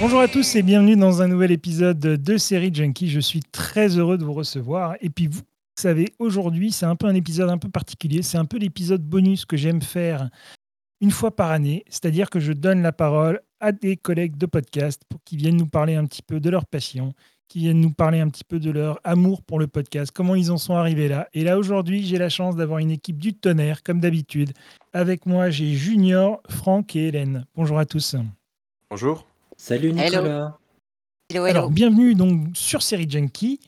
Bonjour à tous et bienvenue dans un nouvel épisode de Série Junkie. Je suis très heureux de vous recevoir. Et puis vous savez, aujourd'hui, c'est un peu un épisode un peu particulier. C'est un peu l'épisode bonus que j'aime faire une fois par année. C'est-à-dire que je donne la parole à des collègues de podcast pour qu'ils viennent nous parler un petit peu de leur passion, qui viennent nous parler un petit peu de leur amour pour le podcast, comment ils en sont arrivés là. Et là, aujourd'hui, j'ai la chance d'avoir une équipe du tonnerre, comme d'habitude. Avec moi, j'ai Junior, Franck et Hélène. Bonjour à tous. Bonjour. Salut Nicolas. Hello, hello. Alors, bienvenue donc sur Série Junkie.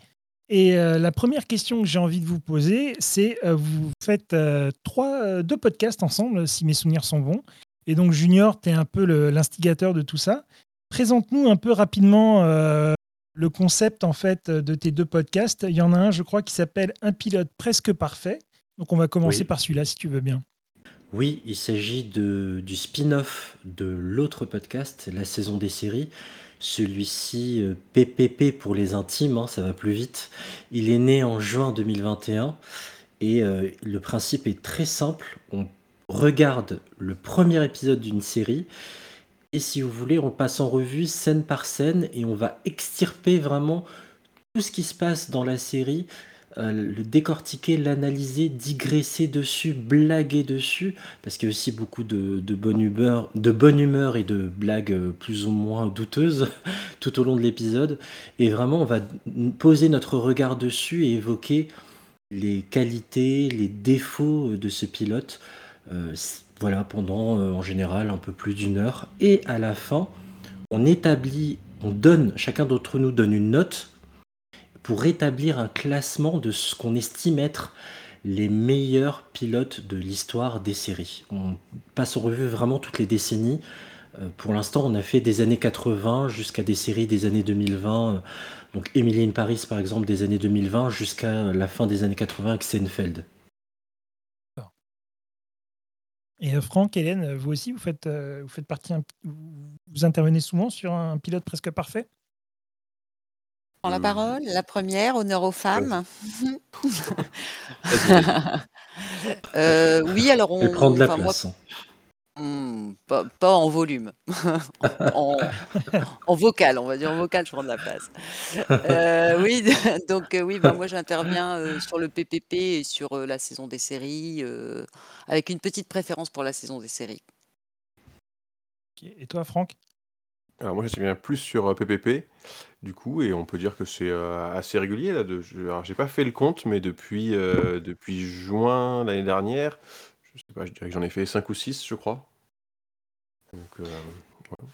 Et euh, la première question que j'ai envie de vous poser, c'est euh, vous faites euh, trois, euh, deux podcasts ensemble, si mes souvenirs sont bons. Et donc, Junior, tu es un peu l'instigateur de tout ça. Présente-nous un peu rapidement euh, le concept en fait de tes deux podcasts. Il y en a un, je crois, qui s'appelle Un pilote presque parfait. Donc, on va commencer Oui. par celui-là, si tu veux bien. Oui, il s'agit du spin-off de l'autre podcast, la saison des séries. Celui-ci, euh, PPP pour les intimes, hein, ça va plus vite. Il est né en juin 2021 et euh, le principe est très simple. On regarde le premier épisode d'une série et si vous voulez, on passe en revue scène par scène et on va extirper vraiment tout ce qui se passe dans la série, euh, le décortiquer, l'analyser, digresser dessus, blaguer dessus, parce qu'il y a aussi beaucoup de, bonne humeur, de bonne humeur et de blagues plus ou moins douteuses tout au long de l'épisode. Et vraiment, on va poser notre regard dessus et évoquer les qualités, les défauts de ce pilote. euh, voilà, pendant euh, en général un peu plus d'une heure. Et à la fin, on établit, on donne, chacun d'entre nous donne une note pour établir un classement de ce qu'on estime être les meilleurs pilotes de l'histoire des séries. On passe en revue vraiment toutes les décennies. Euh, Pour l'instant, on a fait des années 80 jusqu'à des séries des années 2020. euh, Donc Emily Paris, par exemple, des années 2020 jusqu'à la fin des années 80 avec Seinfeld. Et euh, Franck, Hélène, euh, vous aussi, vous faites, euh, vous faites partie, un- vous intervenez souvent sur un pilote presque parfait? Prends la Hmm. parole. La première, honneur aux femmes. Euh, oui, alors on. Elle prend de la enfin, moi, hmm, pas, pas en volume, en, en vocal, on va dire en vocal, je prends de la place. Euh, oui, donc euh, oui, bah, moi j'interviens euh, sur le PPP et sur euh, la saison des séries, euh, avec une petite préférence pour la saison des séries. Ok. Et toi, Franck? Alors moi j'interviens plus sur euh, PPP du coup et on peut dire que c'est euh, assez régulier là. De, je, alors j'ai pas fait le compte mais depuis euh, depuis juin l'année dernière, je sais pas, je dirais que j'en ai fait 5 ou 6 je crois. Donc euh,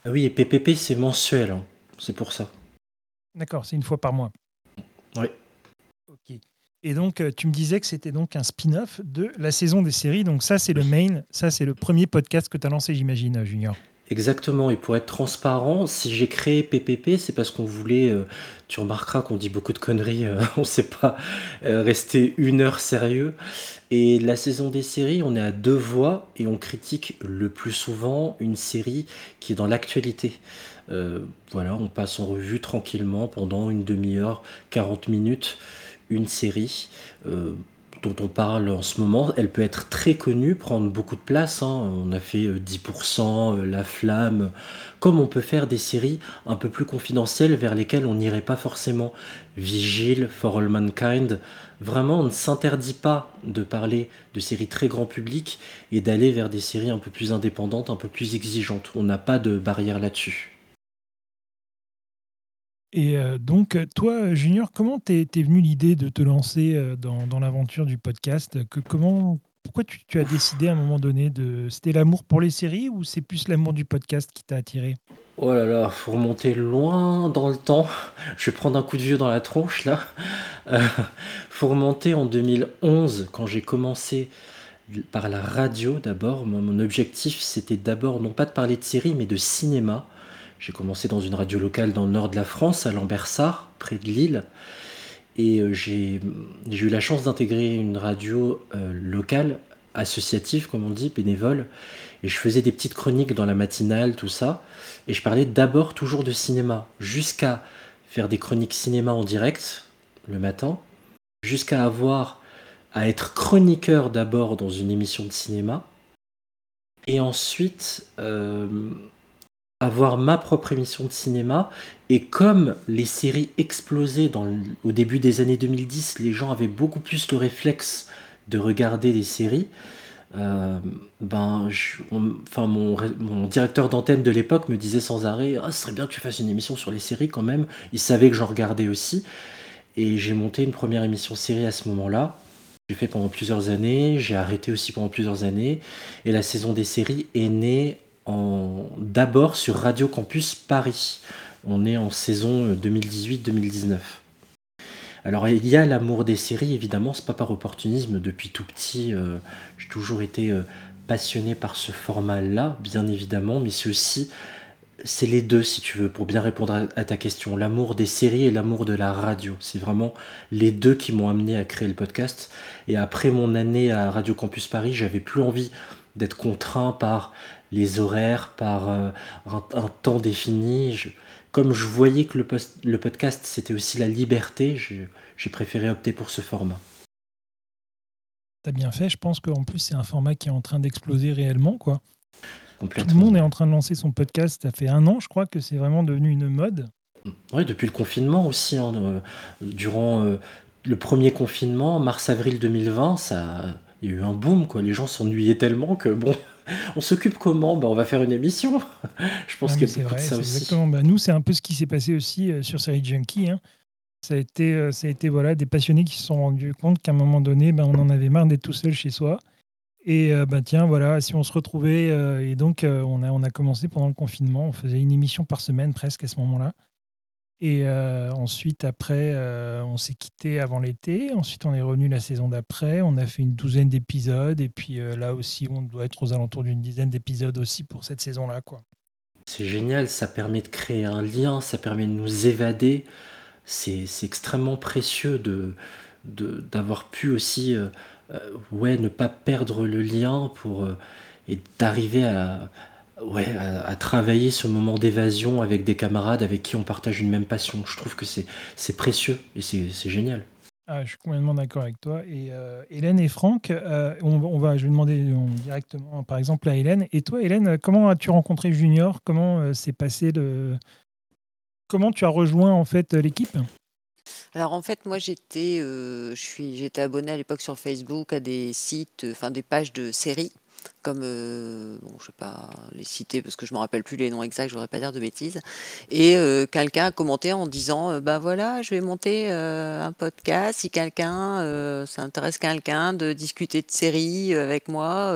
Ah oui, et PPP, c'est mensuel. hein. C'est pour ça. D'accord, c'est une fois par mois. Oui. Ok. Et donc, euh, tu me disais que c'était donc un spin-off de la saison des séries. Donc, ça, c'est le main. Ça, c'est le premier podcast que tu as lancé, j'imagine, euh, Junior. Exactement, et pour être transparent, si j'ai créé PPP, c'est parce qu'on voulait, euh, tu remarqueras qu'on dit beaucoup de conneries, euh, on ne sait pas euh, rester une heure sérieux. Et la saison des séries, on est à deux voix et on critique le plus souvent une série qui est dans l'actualité. Euh, voilà, on passe en revue tranquillement pendant une demi-heure, 40 minutes, une série. Dont on parle en ce moment, elle peut être très connue, prendre beaucoup de place. hein. On a fait euh, 10%, euh, La Flamme, comme on peut faire des séries un peu plus confidentielles vers lesquelles on n'irait pas forcément. Vigile, For All Mankind. Vraiment, on ne s'interdit pas de parler de séries très grand public et d'aller vers des séries un peu plus indépendantes, un peu plus exigeantes. On n'a pas de barrière là-dessus. Et euh, donc, euh, toi, Junior, comment t'es es venu l'idée de te lancer euh, dans, dans l'aventure du podcast? Que, comment, Pourquoi tu, tu as décidé à un moment donné de. C'était l'amour pour les séries ou c'est plus l'amour du podcast qui t'a attiré? Oh là là, faut remonter loin dans le temps. Je vais prendre un coup de vieux dans la tronche là. Euh, faut remonter en 2011 quand j'ai commencé par la radio d'abord. Mon, mon objectif c'était d'abord non pas de parler de séries mais de cinéma. J'ai commencé dans une radio locale dans le nord de la France, à Lambersart, près de Lille. Et euh, j'ai eu la chance d'intégrer une radio euh, locale, associative comme on dit, bénévole. Et je faisais des petites chroniques dans la matinale, tout ça. Et je parlais d'abord toujours de cinéma, jusqu'à faire des chroniques cinéma en direct le matin, jusqu'à avoir à être chroniqueur d'abord dans une émission de cinéma, et ensuite euh, avoir ma propre émission de cinéma. Et comme les séries explosaient au début des années 2010, les gens avaient beaucoup plus le réflexe de regarder des séries. euh, ben, enfin, mon, directeur d'antenne de l'époque me disait sans arrêt Ah, ce serait bien que tu fasses une émission sur les séries quand même. Il savait que j'en regardais aussi. Et j'ai monté une première émission série à ce moment-là. J'ai fait pendant plusieurs années, j'ai arrêté aussi pendant plusieurs années. Et la saison des séries est née. D'abord sur Radio Campus Paris. On est en saison 2018-2019. Alors il y a l'amour des séries, évidemment, c'est pas par opportunisme. Depuis tout petit, euh, j'ai toujours été euh, passionné par ce format-là, bien évidemment, mais c'est aussi, c'est les deux, si tu veux, pour bien répondre à, à ta question. L'amour des séries et l'amour de la radio. C'est vraiment les deux qui m'ont amené à créer le podcast. Et après mon année à Radio Campus Paris, j'avais plus envie d'être contraint par les horaires, par euh, un, un temps défini. Je- comme je voyais que le, post- le podcast, c'était aussi la liberté, j'ai préféré opter pour ce format. T'as bien fait. Je pense qu'en plus, c'est un format qui est en train d'exploser réellement. Quoi. Tout le monde est en train de lancer son podcast. Ça fait un an, je crois, que c'est vraiment devenu une mode. Oui, depuis le confinement aussi. hein, euh, durant euh, le premier confinement, mars-avril 2020, ça, il y a eu un boom. Quoi. Les gens s'ennuyaient tellement que, bon, on s'occupe comment? Ben, On va faire une émission. Je pense Non, qu'il y a c'est beaucoup vrai, de ça aussi. exactement. Bah, nous, c'est un peu ce qui s'est passé aussi euh, sur Série Junkie. hein. Ça a été, euh, ça a été voilà, des passionnés qui se sont rendus compte qu'à un moment donné, ben, on en avait marre d'être tout seul chez soi. Et euh, bah, tiens, voilà, si on se retrouvait, euh, et donc on, a, on a commencé pendant le confinement, on faisait une émission par semaine presque à ce moment-là. Et euh, ensuite, après, euh, on s'est quitté avant l'été. Ensuite, on est revenu la saison d'après. On a fait une douzaine d'épisodes. Et puis euh, là aussi, on doit être aux alentours d'une dizaine d'épisodes aussi pour cette saison-là. quoi. C'est génial, ça permet de créer un lien, ça permet de nous évader. C'est extrêmement précieux de d'avoir pu aussi ouais, ne pas perdre le lien pour, et d'arriver à, ouais, à, à travailler ce moment d'évasion avec des camarades avec qui on partage une même passion. Je trouve que c'est c'est précieux et c'est c'est génial. Ah, je suis complètement d'accord avec toi. Et euh, Hélène et Franck, euh, on, va- on va, je vais demander euh, directement, par exemple, à Hélène. Et toi, Hélène, comment as-tu rencontré Junior? Comment euh, s'est passé le Comment tu as rejoint en fait l'équipe? Alors en fait, moi j'étais, euh, je suis, j'étais abonnée à l'époque sur Facebook à des sites, euh, enfin des pages de séries, comme, euh, bon, je pas les citer parce que je me rappelle plus les noms exacts, je voudrais pas dire de bêtises. Et euh, quelqu'un a commenté en disant, bah voilà, je vais monter euh, un podcast. Si quelqu'un, ça intéresse quelqu'un de discuter de séries avec moi.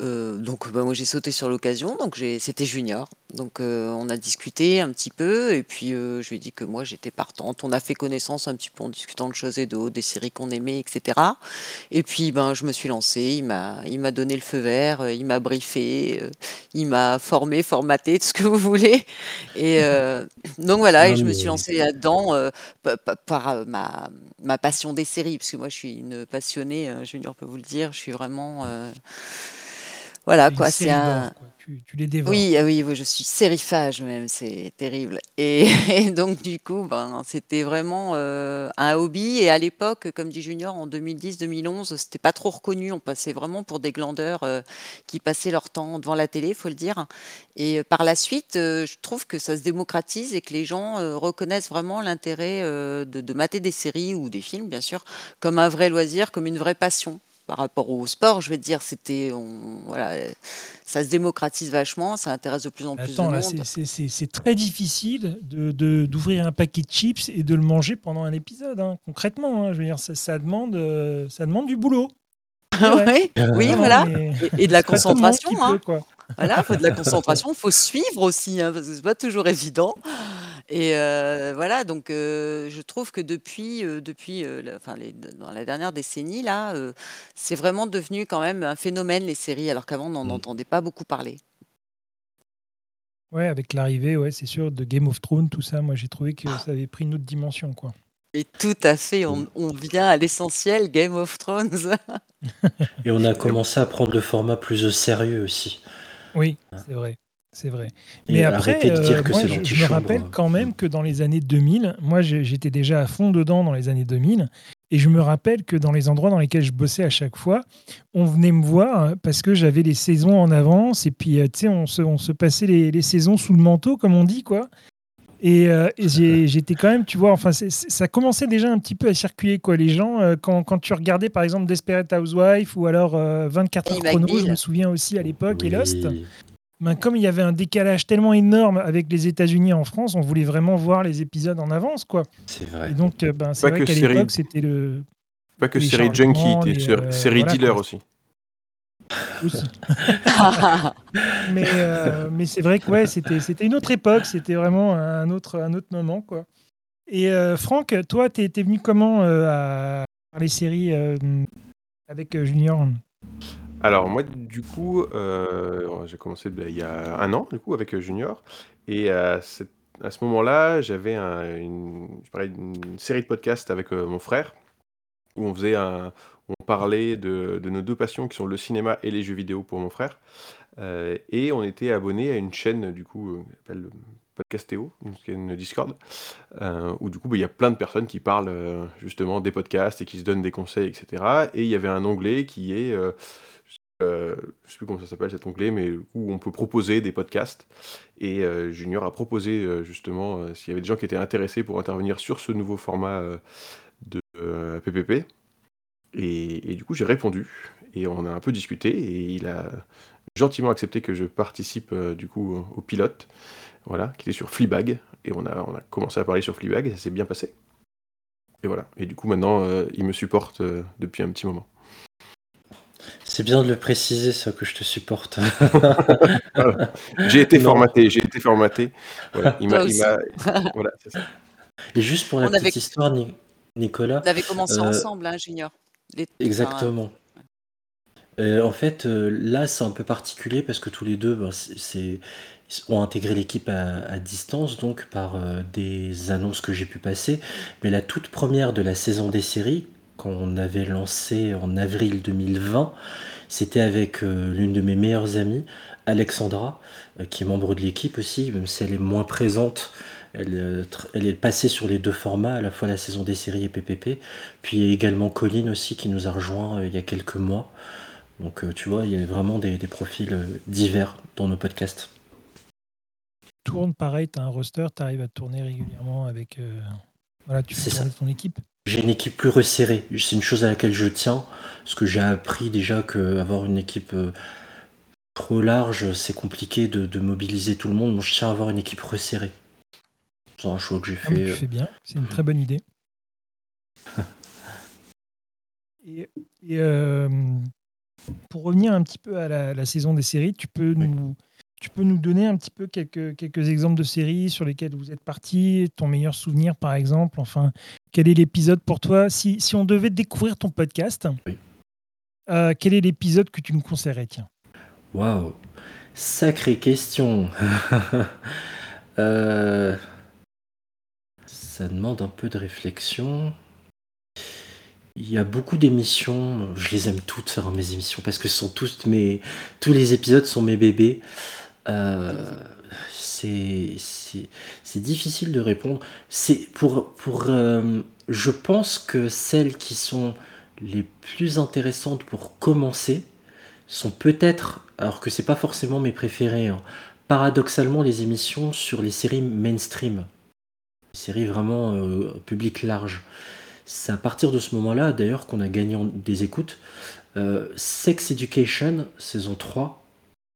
Euh, donc bah, moi j'ai sauté sur l'occasion, donc j'ai, c'était Junior. Donc euh, on a discuté un petit peu et puis euh, je lui ai dit que moi j'étais partante. On a fait connaissance un petit peu en discutant de choses et d'autres, des séries qu'on aimait, etc. Et puis ben je me suis lancée. Il m'a il m'a donné le feu vert, il m'a briefé, euh, il m'a formé, formaté, tout ce que vous voulez. Et donc voilà, et Non, je me mais- suis lancée là-dedans pa- pa- par ma ma passion des séries, parce que moi je suis une passionnée. Junior peut vous le dire. Je suis vraiment voilà quoi. C'est un quoi. Tu, tu les dévores. oui, ah oui, oui, je suis sérifage même, c'est terrible. Et, et donc du coup, ben, c'était vraiment euh, un hobby. Et à l'époque, comme dit Junior, en 2010-2011, c'était pas trop reconnu. On passait vraiment pour des glandeurs euh, qui passaient leur temps devant la télé, faut le dire. Et euh, par la suite, euh, je trouve que ça se démocratise et que les gens reconnaissent vraiment l'intérêt de, de mater des séries ou des films, bien sûr, comme un vrai loisir, comme une vraie passion. Par rapport au sport, je vais te dire, c'était, voilà, ça se démocratise vachement, ça intéresse de plus en plus Attends, de là, monde. c'est- très difficile de- d'ouvrir un paquet de chips et de le manger pendant un épisode. hein. Concrètement, hein, je veux dire, ça, ça demande, euh, ça demande du boulot. Vrai. oui, voilà. mais- Et, et de la concentration, hein. peut, Voilà, faut de la concentration, faut suivre aussi, hein, parce que c'est pas toujours évident. Et euh, voilà, donc euh, je trouve que depuis, euh, depuis, euh, la- enfin, les- dans la dernière décennie là, euh, c'est vraiment devenu quand même un phénomène les séries, alors qu'avant on n'en Mm. entendait pas beaucoup parler. Ouais, avec l'arrivée, ouais, c'est sûr, de Game of Thrones, tout ça, moi j'ai trouvé que ça avait pris une autre dimension, quoi. Et tout à fait, on, on vient à l'essentiel, Game of Thrones. Et on a commencé à prendre le format plus au sérieux aussi. Oui, c'est vrai, c'est vrai. Et Mais après, euh, moi, je, je me rappelle quand même que dans les années 2000, moi j'étais déjà à fond dedans dans les années 2000, Et je me rappelle que dans les endroits dans lesquels je bossais à chaque fois, on venait me voir euh, parce que j'avais les saisons en avance. Et puis, euh, tu sais, on se, on se passait les, les saisons sous le manteau, comme on dit, quoi. Et, euh, et j'étais quand même, tu vois, enfin, ça commençait déjà un petit peu à circuler, quoi. Les gens, euh, quand, quand tu regardais, par exemple, Desperate Housewives ou alors euh, 24 heures Danny chrono, je me souviens aussi à l'époque, et. Lost. Ben, comme il y avait un décalage tellement énorme avec les États-Unis en France, on voulait vraiment voir les épisodes en avance, quoi. C'est vrai. Et donc, euh, ben, c'est Pas vrai que qu'à série- l'époque, c'était le Pas que série junkie, euh, série voilà, dealer aussi. Aussi. Mais, euh, mais c'est vrai que ouais, c'était c'était une autre époque, c'était vraiment un autre un autre moment, quoi. Et euh, Franck, toi, t'es es venu comment euh, à faire les séries euh, avec Junior? Alors moi du coup euh, j'ai commencé ben, il y a un an du coup avec Junior et à, cette- à ce moment-là j'avais un- une, je parlais d'une série de podcasts avec euh, mon frère où on faisait un, on parlait de, nos deux passions qui sont le cinéma et les jeux vidéo pour mon frère Euh, et on était abonné à une chaîne du coup euh, qui s'appelle Podcastéo, une chaîne Discord euh, où du coup ben, il y a plein de personnes qui parlent euh, justement des podcasts et qui se donnent des conseils etc. Et il y avait un onglet qui est euh, euh, je sais plus comment ça s'appelle cet onglet, mais où on peut proposer des podcasts. Et euh, Junior a proposé euh, justement euh, s'il y avait des gens qui étaient intéressés pour intervenir sur ce nouveau format euh, de euh, PPP. Et, et du coup, j'ai répondu et on a un peu discuté et il a gentiment accepté que je participe euh, du coup au, au pilote, voilà, qui était sur Fleabag. Et on a, on a commencé à parler sur Fleabag et ça s'est bien passé. Et voilà. Et du coup, maintenant, euh, il me supporte euh, depuis un petit moment. C'est bien de le préciser, ça, que je te supporte. J'ai été Non. formaté, j'ai été formaté. Voilà, il m'a, voilà, c'est ça. Et juste pour la On avait- petite histoire, Ni- Nicolas, Vous avez commencé Euh, ensemble, hein, Junior. Les- Exactement. Euh, en fait, euh, là, c'est un peu particulier parce que tous les deux ben, c'est, ont intégré l'équipe à, à distance, donc par euh, des annonces que j'ai pu passer. Mais la toute première de la saison des séries, qu'on avait lancée en avril 2020, c'était avec l'une de mes meilleures amies, Alexandra, qui est membre de l'équipe aussi, même si elle est moins présente. Elle, euh, elle est passée sur les deux formats, à la fois la saison des séries et PPP. Puis il y a également Colline aussi qui nous a rejoint euh, il y a quelques mois. Donc euh, tu vois, il y a vraiment des, des profils divers dans nos podcasts. Tourne pareil, tu as un roster, tu arrives à tourner régulièrement avec. euh, Voilà, tu fais ça. ton équipe? J'ai une équipe plus resserrée. C'est une chose à laquelle je tiens, parce que j'ai appris déjà que avoir une équipe trop large, c'est compliqué de, de mobiliser tout le monde. Je tiens à avoir une équipe resserrée. C'est un choix que j'ai Ah, fait. tu euh, fais bien, c'est une très bonne idée. Et, et, euh, pour revenir un petit peu à la, la saison des séries, tu peux, nous, tu peux nous donner un petit peu quelques, quelques exemples de séries sur lesquelles vous êtes parti, ton meilleur souvenir par exemple, enfin, quel est l'épisode pour toi? Si, si on devait découvrir ton podcast, Oui. euh, quel est l'épisode que tu nous conseillerais? Tiens Waouh, sacrée question. Euh, ça demande un peu de réflexion. Il y a beaucoup d'émissions, je les aime toutes, hein, mes émissions, parce que sont tous mes, tous les épisodes sont mes bébés. Euh, c'est, difficile de répondre. C'est pour, pour, euh, je pense que celles qui sont les plus intéressantes pour commencer sont peut-être, alors que c'est pas forcément mes préférés, hein, paradoxalement les émissions sur les séries mainstream, les séries vraiment euh, public large. C'est à partir de ce moment-là, d'ailleurs, qu'on a gagné des écoutes. Euh, Sex Education, saison 3,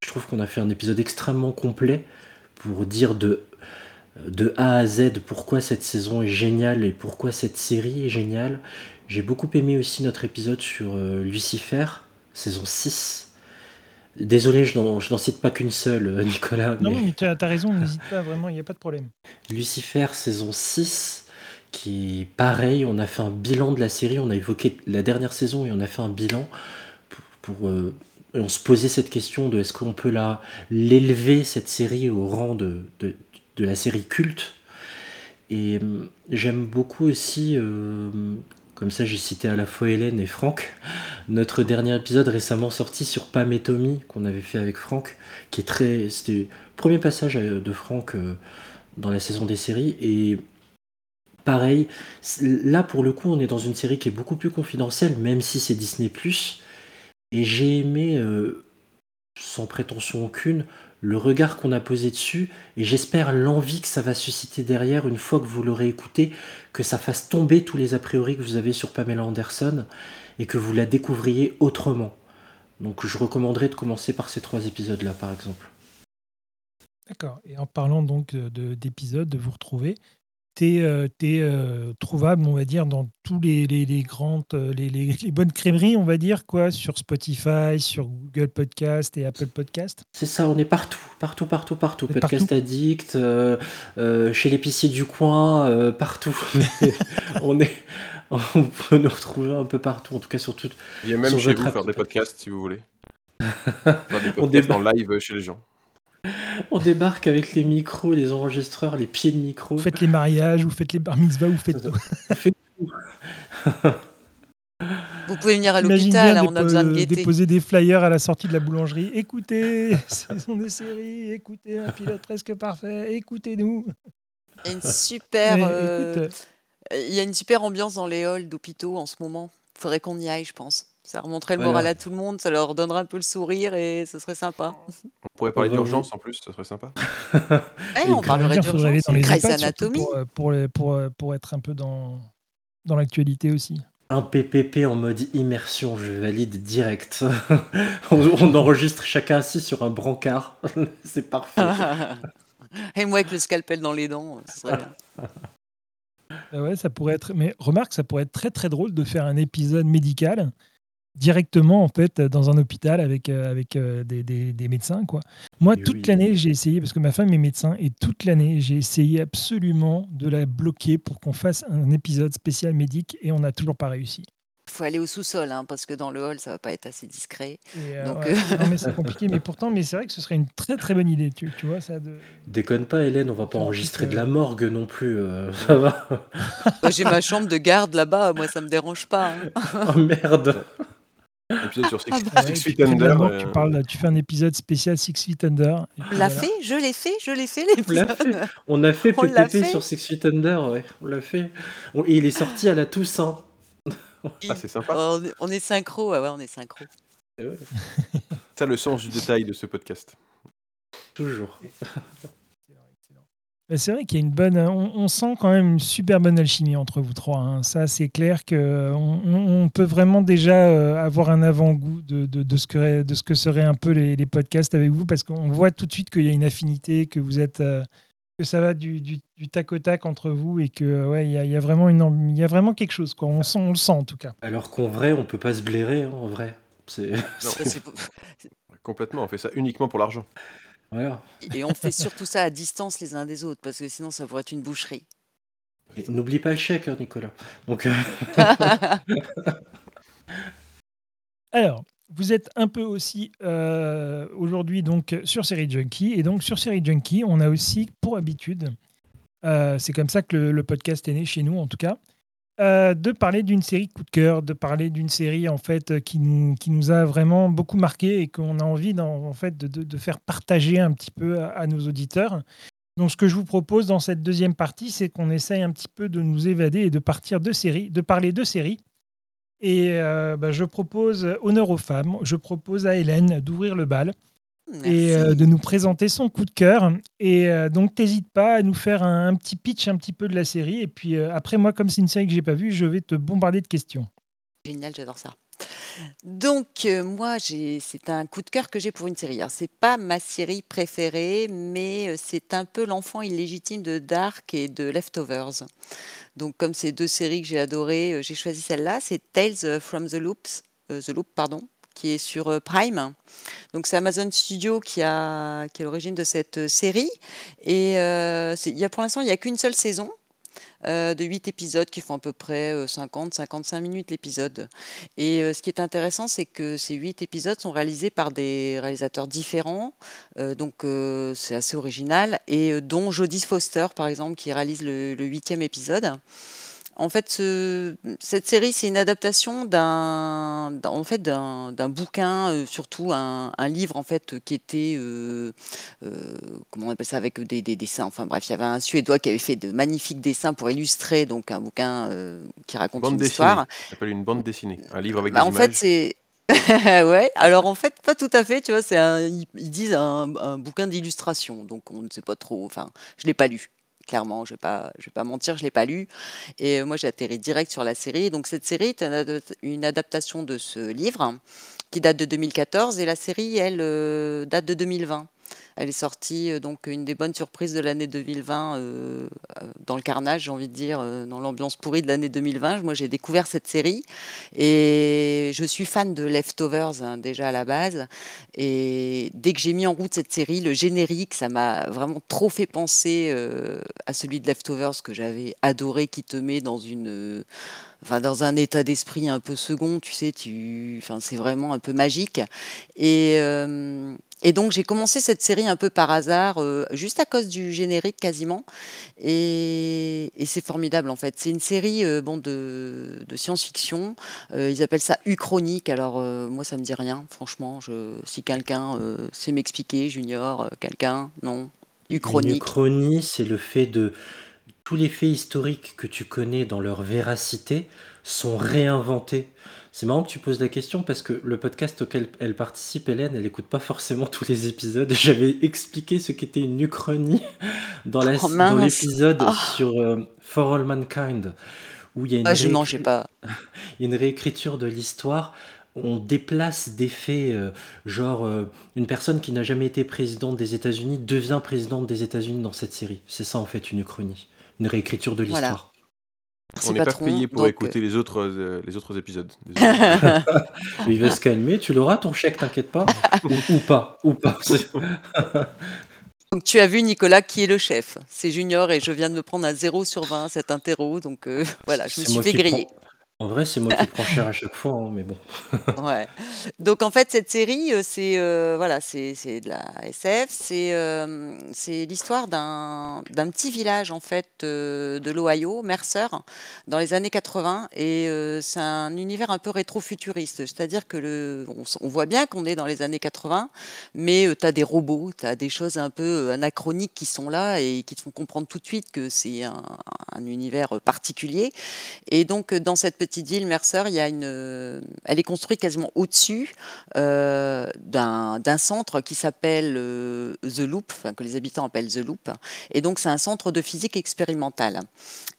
je trouve qu'on a fait un épisode extrêmement complet pour dire de, de A à Z pourquoi cette saison est géniale et pourquoi cette série est géniale. J'ai beaucoup aimé aussi notre épisode sur euh, Lucifer, saison 6. Désolé, je n'en cite pas qu'une seule, euh, Nicolas. Non, mais- tu as, raison, n'hésite pas, vraiment, il n'y a pas de problème. Lucifer saison 6, qui pareil, on a fait un bilan de la série, on a évoqué la dernière saison et on a fait un bilan pour, pour, euh, on se posait cette question de est-ce qu'on peut l'élever cette série au rang de, de, de la série culte. Et euh, j'aime beaucoup aussi, euh, comme ça j'ai cité à la fois Hélène et Franck, notre dernier épisode récemment sorti sur Pam et Tommy qu'on avait fait avec Franck, qui est très, c'était le premier passage euh, de Franck. euh, dans la saison des séries et pareil. Là, pour le coup, on est dans une série qui est beaucoup plus confidentielle, même si c'est Disney+. Et j'ai aimé, euh, sans prétention aucune, le regard qu'on a posé dessus, et j'espère l'envie que ça va susciter derrière, une fois que vous l'aurez écouté, que ça fasse tomber tous les a priori que vous avez sur Pamela Anderson, et que vous la découvriez autrement. Donc je recommanderais de commencer par ces trois épisodes-là, par exemple. D'accord. Et en parlant donc de- de- d'épisodes, de, vous retrouver, t'es euh, t'es, euh, trouvable, on va dire, dans tous les, les, les grandes, euh, les, les- les bonnes crèmeries, on va dire, quoi, sur Spotify, sur Google Podcast et Apple Podcast? C'est ça, on est partout, partout, partout, partout. Podcast partout? Addict, euh, euh, chez l'épicier du coin, euh, partout. on est, on peut nous retrouver un peu partout, en tout cas sur tout. Il y a même Sur chez vous faire des podcasts si vous voulez. Faire des On débat- en live chez les gens. On débarque avec les micros, les enregistreurs, les pieds de micro. Vous faites les mariages, vous faites les bar mitzvahs, vous faites tout. Vous pouvez venir à l'hôpital, hein, on a besoin de gaieté. déposer des flyers à la sortie de la boulangerie. Écoutez, ce sont des séries, écoutez un pilote presque parfait, écoutez-nous. Il y a une super, Mais euh, il y a une super ambiance dans les halls d'hôpitaux en ce moment. Il faudrait qu'on y aille, je pense. Ça remonterait le Voilà. moral à tout le monde, ça leur donnerait un peu le sourire et ce serait sympa. On pourrait parler d'urgence en plus, ça serait sympa. On parlerait d'urgence, dans les Grey's Anatomy. pour, euh, pour, les- pour, euh, pour être un peu dans, dans l'actualité aussi. Un PPP en mode immersion, je valide direct. on, on enregistre chacun assis sur un brancard. C'est parfait. et moi avec le scalpel dans les dents, ce serait bien. Ah ouais, ça pourrait être. Mais remarque, ça pourrait être très très drôle de faire un épisode médical directement en fait dans un hôpital avec euh, avec euh, des, des- des médecins quoi. Moi Mais toute oui. l'année j'ai essayé parce que ma femme est médecin et toute l'année j'ai essayé absolument de la bloquer pour qu'on fasse un épisode spécial médic et on n'a toujours pas réussi. Il faut aller au sous-sol, hein, parce que dans le hall, ça va pas être assez discret. Et, euh, Donc, ouais, euh, non, mais c'est compliqué mais pourtant mais c'est vrai que ce serait une très très bonne idée tu, tu vois ça de Déconne pas, Hélène, on va pas En enregistrer de la morgue non plus. euh, ça va Moi, J'ai ma chambre de garde là-bas, moi ça me dérange pas. hein. Oh merde Épisode sur Six, Ah Ouais, Six tu Feet Under. mort, euh, tu parles tu fais un épisode spécial Six Feet Under. On l'a voilà. fait, je l'ai fait, je l'ai fait On l'a l'épisode. fait. On a fait fait. sur Six Feet Under, ouais. On l'a fait. On- et il est sorti à la Toussaint. Ah, c'est sympa. Oh, on est- on est synchro, ah ouais, on est synchro. Et ouais, C'est ça le sens du détail de ce podcast. toujours. Bah, C'est vrai qu'il y a une bonne. On, on sent quand même une super bonne alchimie entre vous trois. hein. Ça, c'est clair que on, on- peut vraiment déjà euh, avoir un avant-goût de, de, de ce que, de ce que seraient un peu les, les podcasts avec vous, parce qu'on voit tout de suite qu'il y a une affinité, que vous êtes, euh, que ça va du, du, du tac au tac entre vous, et que ouais, il y a, il y a vraiment une, ambi- il y a vraiment quelque chose. Quoi. On, sent, on le sent en tout cas. Alors qu'en vrai, on peut pas se blairer, hein, en vrai. C'est- Complètement, on fait ça uniquement pour l'argent. Voilà. Et on fait surtout ça à distance les uns des autres, parce que sinon ça pourrait être une boucherie. Et N'oublie pas le chèque, hein, Nicolas. Donc, euh, Alors, vous êtes un peu aussi euh, aujourd'hui donc sur Série Junkie. Et donc sur Série Junkie, on a aussi pour habitude, euh, c'est comme ça que le, le podcast est né chez nous en tout cas, euh, de parler d'une série coup de cœur, de parler d'une série en fait qui nous, qui nous a vraiment beaucoup marqué et qu'on a envie en fait de, de- faire partager un petit peu à, à nos auditeurs. Donc ce que je vous propose dans cette deuxième partie, c'est qu'on essaye un petit peu de nous évader et de partir de séries, de parler de séries. Et euh, bah, je propose honneur aux femmes, je propose à Hélène d'ouvrir le bal et euh, de nous présenter son coup de cœur. Et euh, donc, n'hésite pas à nous faire un, un petit pitch un petit peu de la série. Et puis euh, après, moi, comme c'est une série que j'ai pas vue, je vais te bombarder de questions. Génial, j'adore ça. Donc, moi, c'est un coup de cœur que j'ai pour une série. C'est pas ma série préférée, mais c'est un peu l'enfant illégitime de Dark et de Leftovers. Donc, comme c'est deux séries que j'ai adorées, j'ai choisi celle-là. C'est Tales from the Loops, the Loop, pardon, qui est sur euh, Prime. Donc, c'est Amazon Studio qui a, qui est l'origine de cette euh, série. Et euh, y a, pour l'instant, il n'y a qu'une seule saison. euh, de 8 épisodes qui font à peu près 50-55 minutes l'épisode. Et ce qui est intéressant, c'est que ces 8 épisodes sont réalisés par des réalisateurs différents, donc c'est assez original, et dont Jodie Foster, par exemple, qui réalise le, le huitième épisode. En fait, ce- cette série, c'est une adaptation d'un, d'un- en fait, d'un, bouquin, euh, surtout un, un livre en fait qui était, euh, euh, comment on appelle ça, avec des, des dessins. Enfin bref, il y avait un Suédois qui avait fait de magnifiques dessins pour illustrer donc un bouquin qui raconte Bande une dessinée. histoire. Ça s'appelle une bande dessinée. Un livre avec Bah, des en fait, images. c'est ouais. Alors en fait, pas tout à fait. Tu vois, c'est ils disent un, un bouquin d'illustration, donc on ne sait pas trop. Enfin, je l'ai pas lu. Clairement, je je vais pas mentir, je l'ai pas lu. Et euh, moi, j'ai atterri direct sur la série. Donc cette série est une adaptation de ce livre qui date de 2014 et la série, elle, euh, date de 2020. Elle est sortie, euh, donc une des bonnes surprises de l'année 2020 euh, euh, dans le carnage, j'ai envie de dire, dans l'ambiance pourrie de l'année 2020. Moi, j'ai découvert cette série et je suis fan de Leftovers hein, déjà à la base. Et dès que j'ai mis en route cette série, le générique, ça m'a vraiment trop fait penser à celui de Leftovers que j'avais adoré, qui te met dans une, enfin dans un état d'esprit un peu second, tu sais, tu, enfin c'est vraiment un peu magique. Et euh, donc j'ai commencé cette série un peu par hasard, euh, juste à cause du générique quasiment. Et, c'est formidable en fait. C'est une série euh, bon, de, science-fiction. Ils appellent ça Uchronique. Alors moi ça me dit rien, franchement. Si quelqu'un sait m'expliquer, Junior, quelqu'un, non. Uchronique. uchronie, c'est le fait de tous les faits historiques que tu connais dans leur véracité sont réinventés. C'est marrant que tu poses la question parce que le podcast auquel elle participe, Hélène, elle n'écoute pas forcément tous les épisodes. J'avais expliqué ce qu'était une uchronie dans Oh, l'épisode Ah. sur euh, For All Mankind, où il y a une, Ah, je non, réécri- j'ai pas. une réécriture de l'histoire. On déplace des faits, euh, genre euh, une personne qui n'a jamais été présidente des États-Unis devient présidente des États-Unis dans cette série. C'est ça en fait une uchronie, une réécriture de Voilà. l'histoire. Merci, On n'est pas payé pour Donc, écouter les autres, euh, les autres épisodes. Il va se calmer, tu l'auras ton chèque, t'inquiète pas. ou, ou pas, ou pas. Donc tu as vu Nicolas qui est le chef. C'est Junior et je viens de me prendre un 0 sur 20 à cet interro. Donc euh, voilà, je me suis fait griller. prends- En vrai, c'est moi qui prends cher à chaque fois, hein, mais bon. Ouais. Donc en fait cette série euh, c'est euh, voilà c'est c'est de la SF c'est euh, c'est l'histoire d'un d'un petit village en fait de l'Ohio Mercer dans les années 80 et c'est un univers un peu rétro-futuriste c'est-à-dire que le on, voit bien qu'on est dans les années 80 mais tu as des robots tu as des choses un peu anachroniques qui sont là et qui te font comprendre tout de suite que c'est un, un univers particulier et donc, dans cette petite ville, Mercer, il y a une, euh, elle est construite quasiment au-dessus euh, d'un centre qui s'appelle euh, The Loop, que les habitants appellent The Loop. Et donc, c'est un centre de physique expérimentale.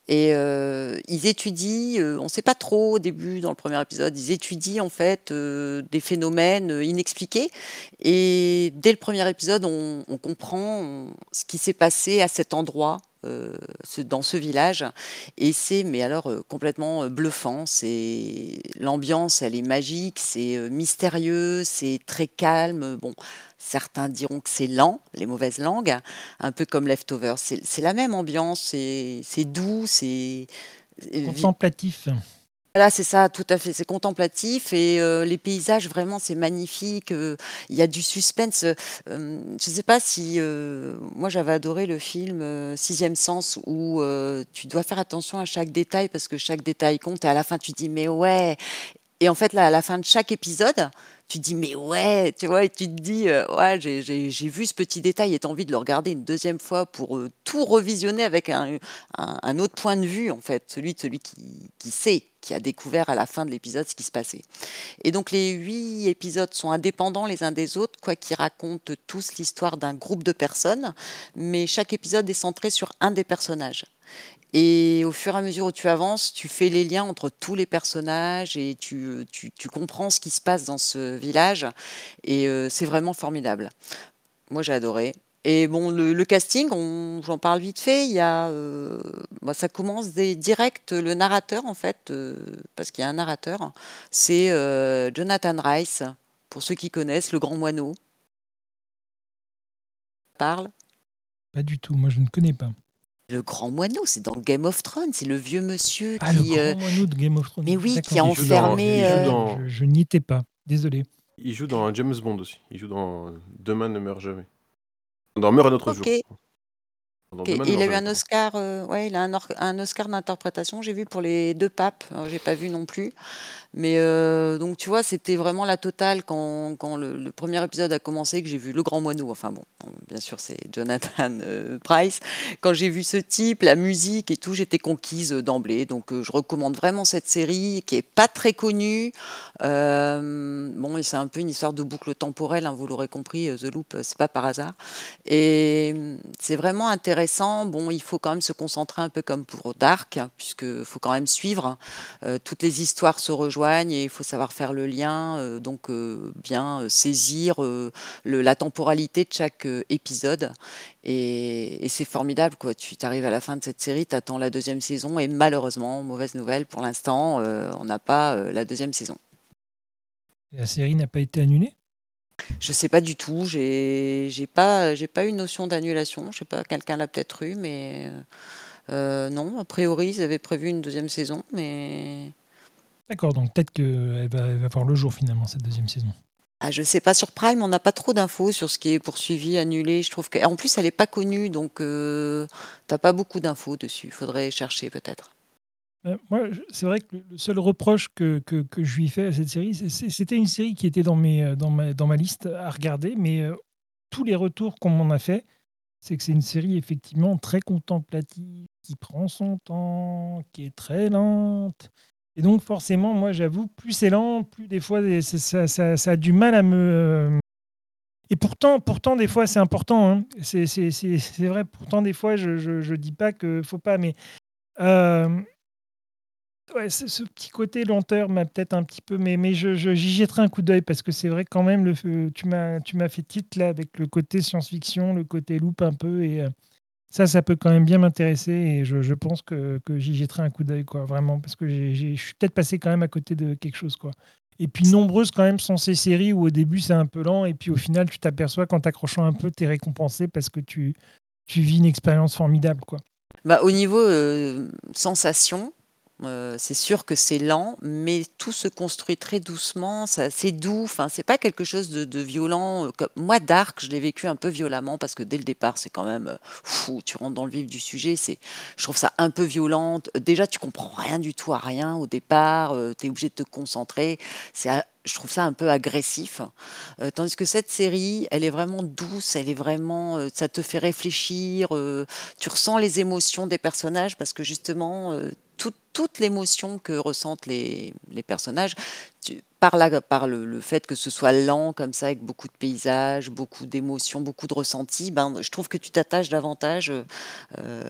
Et ils étudient, on ne sait pas trop au début dans le premier épisode, ils étudient en fait des phénomènes inexpliqués. Et dès le premier épisode, on, comprend ce qui s'est passé à cet endroit, dans ce village. Et c'est, mais alors, euh, complètement euh, bluffant. C'est l'ambiance, elle est magique, c'est euh, mystérieux, c'est très calme. Bon, certains diront que c'est lent, les mauvaises langues, un peu comme Leftovers. C'est la même ambiance, c'est doux, c'est Contemplatif. Voilà, c'est ça, tout à fait. C'est contemplatif et euh, les paysages, vraiment, c'est magnifique. euh, Il y a du suspense. je ne sais pas si. euh, moi, j'avais adoré le film Sixième Sens où tu dois faire attention à chaque détail parce que chaque détail compte et à la fin, tu dis, mais ouais. Et en fait, là, à la fin de chaque épisode, tu dis, mais ouais, tu vois, et tu te dis, euh, ouais, j'ai vu ce petit détail et tu as envie de le regarder une deuxième fois pour euh, tout revisionner avec un, un, un autre point de vue, en fait, celui de celui qui, qui sait, qui a découvert à la fin de l'épisode ce qui se passait. Et donc, les huit épisodes sont indépendants les uns des autres, quoi qu'ils racontent tous l'histoire d'un groupe de personnes, mais chaque épisode est centré sur un des personnages. Et au fur et à mesure où tu avances, tu fais les liens entre tous les personnages et tu, tu, tu comprends ce qui se passe dans ce village. Et euh, c'est vraiment formidable. Moi, j'ai adoré. Et bon, le, casting, j'en parle vite fait. Il y a, euh, bah, ça commence direct. Le narrateur, en fait, euh, parce qu'il y a un narrateur, c'est euh, Jonathan Rice. Pour ceux qui connaissent, le grand moineau. Parle. Pas du tout, moi je ne connais pas. Le grand moineau, c'est dans Game of Thrones. C'est le vieux monsieur Ah, le qui. euh, grand moineau de Game of Thrones. mais oui, qui a Il joue dans- enfermé. il joue euh, dans- Je, je n'y étais pas, désolé. Il joue dans James Bond aussi. Il joue dans Demain ne meurt jamais. Dans Meurt un autre Ok. jour. dans le il a eu un. Oscar, euh, ouais, il a un, or- un Oscar d'interprétation, j'ai vu pour les deux papes, j'ai pas vu non plus. Mais euh, donc tu vois, c'était vraiment la totale quand, quand le, premier épisode a commencé, que j'ai vu Le Grand Moineau. Enfin bon, bien sûr c'est Jonathan euh, Price. Quand j'ai vu ce type, la musique et tout, j'étais conquise d'emblée. Donc euh, je recommande vraiment cette série qui est pas très connue. Euh, bon, c'est un peu une histoire de boucle temporelle, hein, vous l'aurez compris. euh, The Loop, euh, c'est pas par hasard. Et mmh, c'est vraiment intéressant. Bon, il faut quand même se concentrer un peu comme pour Dark, puisque faut quand même suivre. Euh, toutes les histoires se rejoignent et il faut savoir faire le lien, euh, donc euh, bien euh, saisir le- la temporalité de chaque épisode. Et, et c'est formidable, quoi. Tu arrives à la fin de cette série, tu attends la deuxième saison et malheureusement, mauvaise nouvelle pour l'instant, on n'a pas la deuxième saison. La série n'a pas été annulée? Je sais pas du tout. J'ai pas j'ai pas eu notion d'annulation. Je sais pas, quelqu'un l'a peut-être eu, mais euh, non. A priori, ils avaient prévu une deuxième saison, mais D'accord, donc peut-être qu'elle va, elle va voir le jour finalement, cette deuxième saison. ah, je sais pas sur Prime. On n'a pas trop d'infos sur ce qui est poursuivi, annulé. Je trouve que en plus, elle est pas connue, donc euh, t'as pas beaucoup d'infos dessus. Faudrait chercher peut-être. Euh, moi, c'est vrai que le seul reproche que, que, que je lui fais à cette série, c'était une série qui était dans, mes, euh, dans, ma, dans ma liste à regarder, mais euh, tous les retours qu'on m'en a fait, c'est que c'est une série effectivement très contemplative, qui prend son temps, qui est très lente. Et donc forcément, moi j'avoue, plus c'est lent, plus des fois ça, a du mal à me... euh, Et pourtant, pourtant des fois c'est important. hein. C'est vrai, pourtant des fois je ne dis pas qu'il faut pas, mais... euh, Ouais, ce, petit côté lenteur m'a peut-être un petit peu, mais, mais je, je- j'y jetterai un coup d'œil parce que c'est vrai quand même, le, tu m'as, fait titre là avec le côté science-fiction, le côté loop un peu, et euh, ça, ça peut quand même bien m'intéresser et je, pense que, j'y jetterai un coup d'œil, quoi, vraiment, parce que je suis peut-être passé quand même à côté de quelque chose, quoi. Et puis nombreuses quand même sont ces séries où au début c'est un peu lent et puis au final tu t'aperçois qu'en t'accrochant un peu, tu es récompensé parce que tu, tu vis une expérience formidable, quoi. Bah, au niveau euh, sensation, euh, c'est sûr que c'est lent, mais tout se construit très doucement, c'est doux, enfin, c'est pas quelque chose de, violent. euh, comme- Moi, Dark, je l'ai vécu un peu violemment parce que dès le départ, c'est quand même euh, fou, tu rentres dans le vif du sujet, c'est, je trouve ça un peu violent. Déjà, tu comprends rien du tout à rien au départ, tu es obligé de te concentrer, c'est, je trouve ça un peu agressif. Tandis que cette série, elle est vraiment douce, elle est vraiment, ça te fait réfléchir, tu ressens les émotions des personnages parce que justement, euh, toute l'émotion que ressentent les, personnages, par, par le, fait que ce soit lent comme ça, avec beaucoup de paysages, beaucoup d'émotions, beaucoup de ressentis, ben, je trouve que tu t'attaches davantage euh, euh,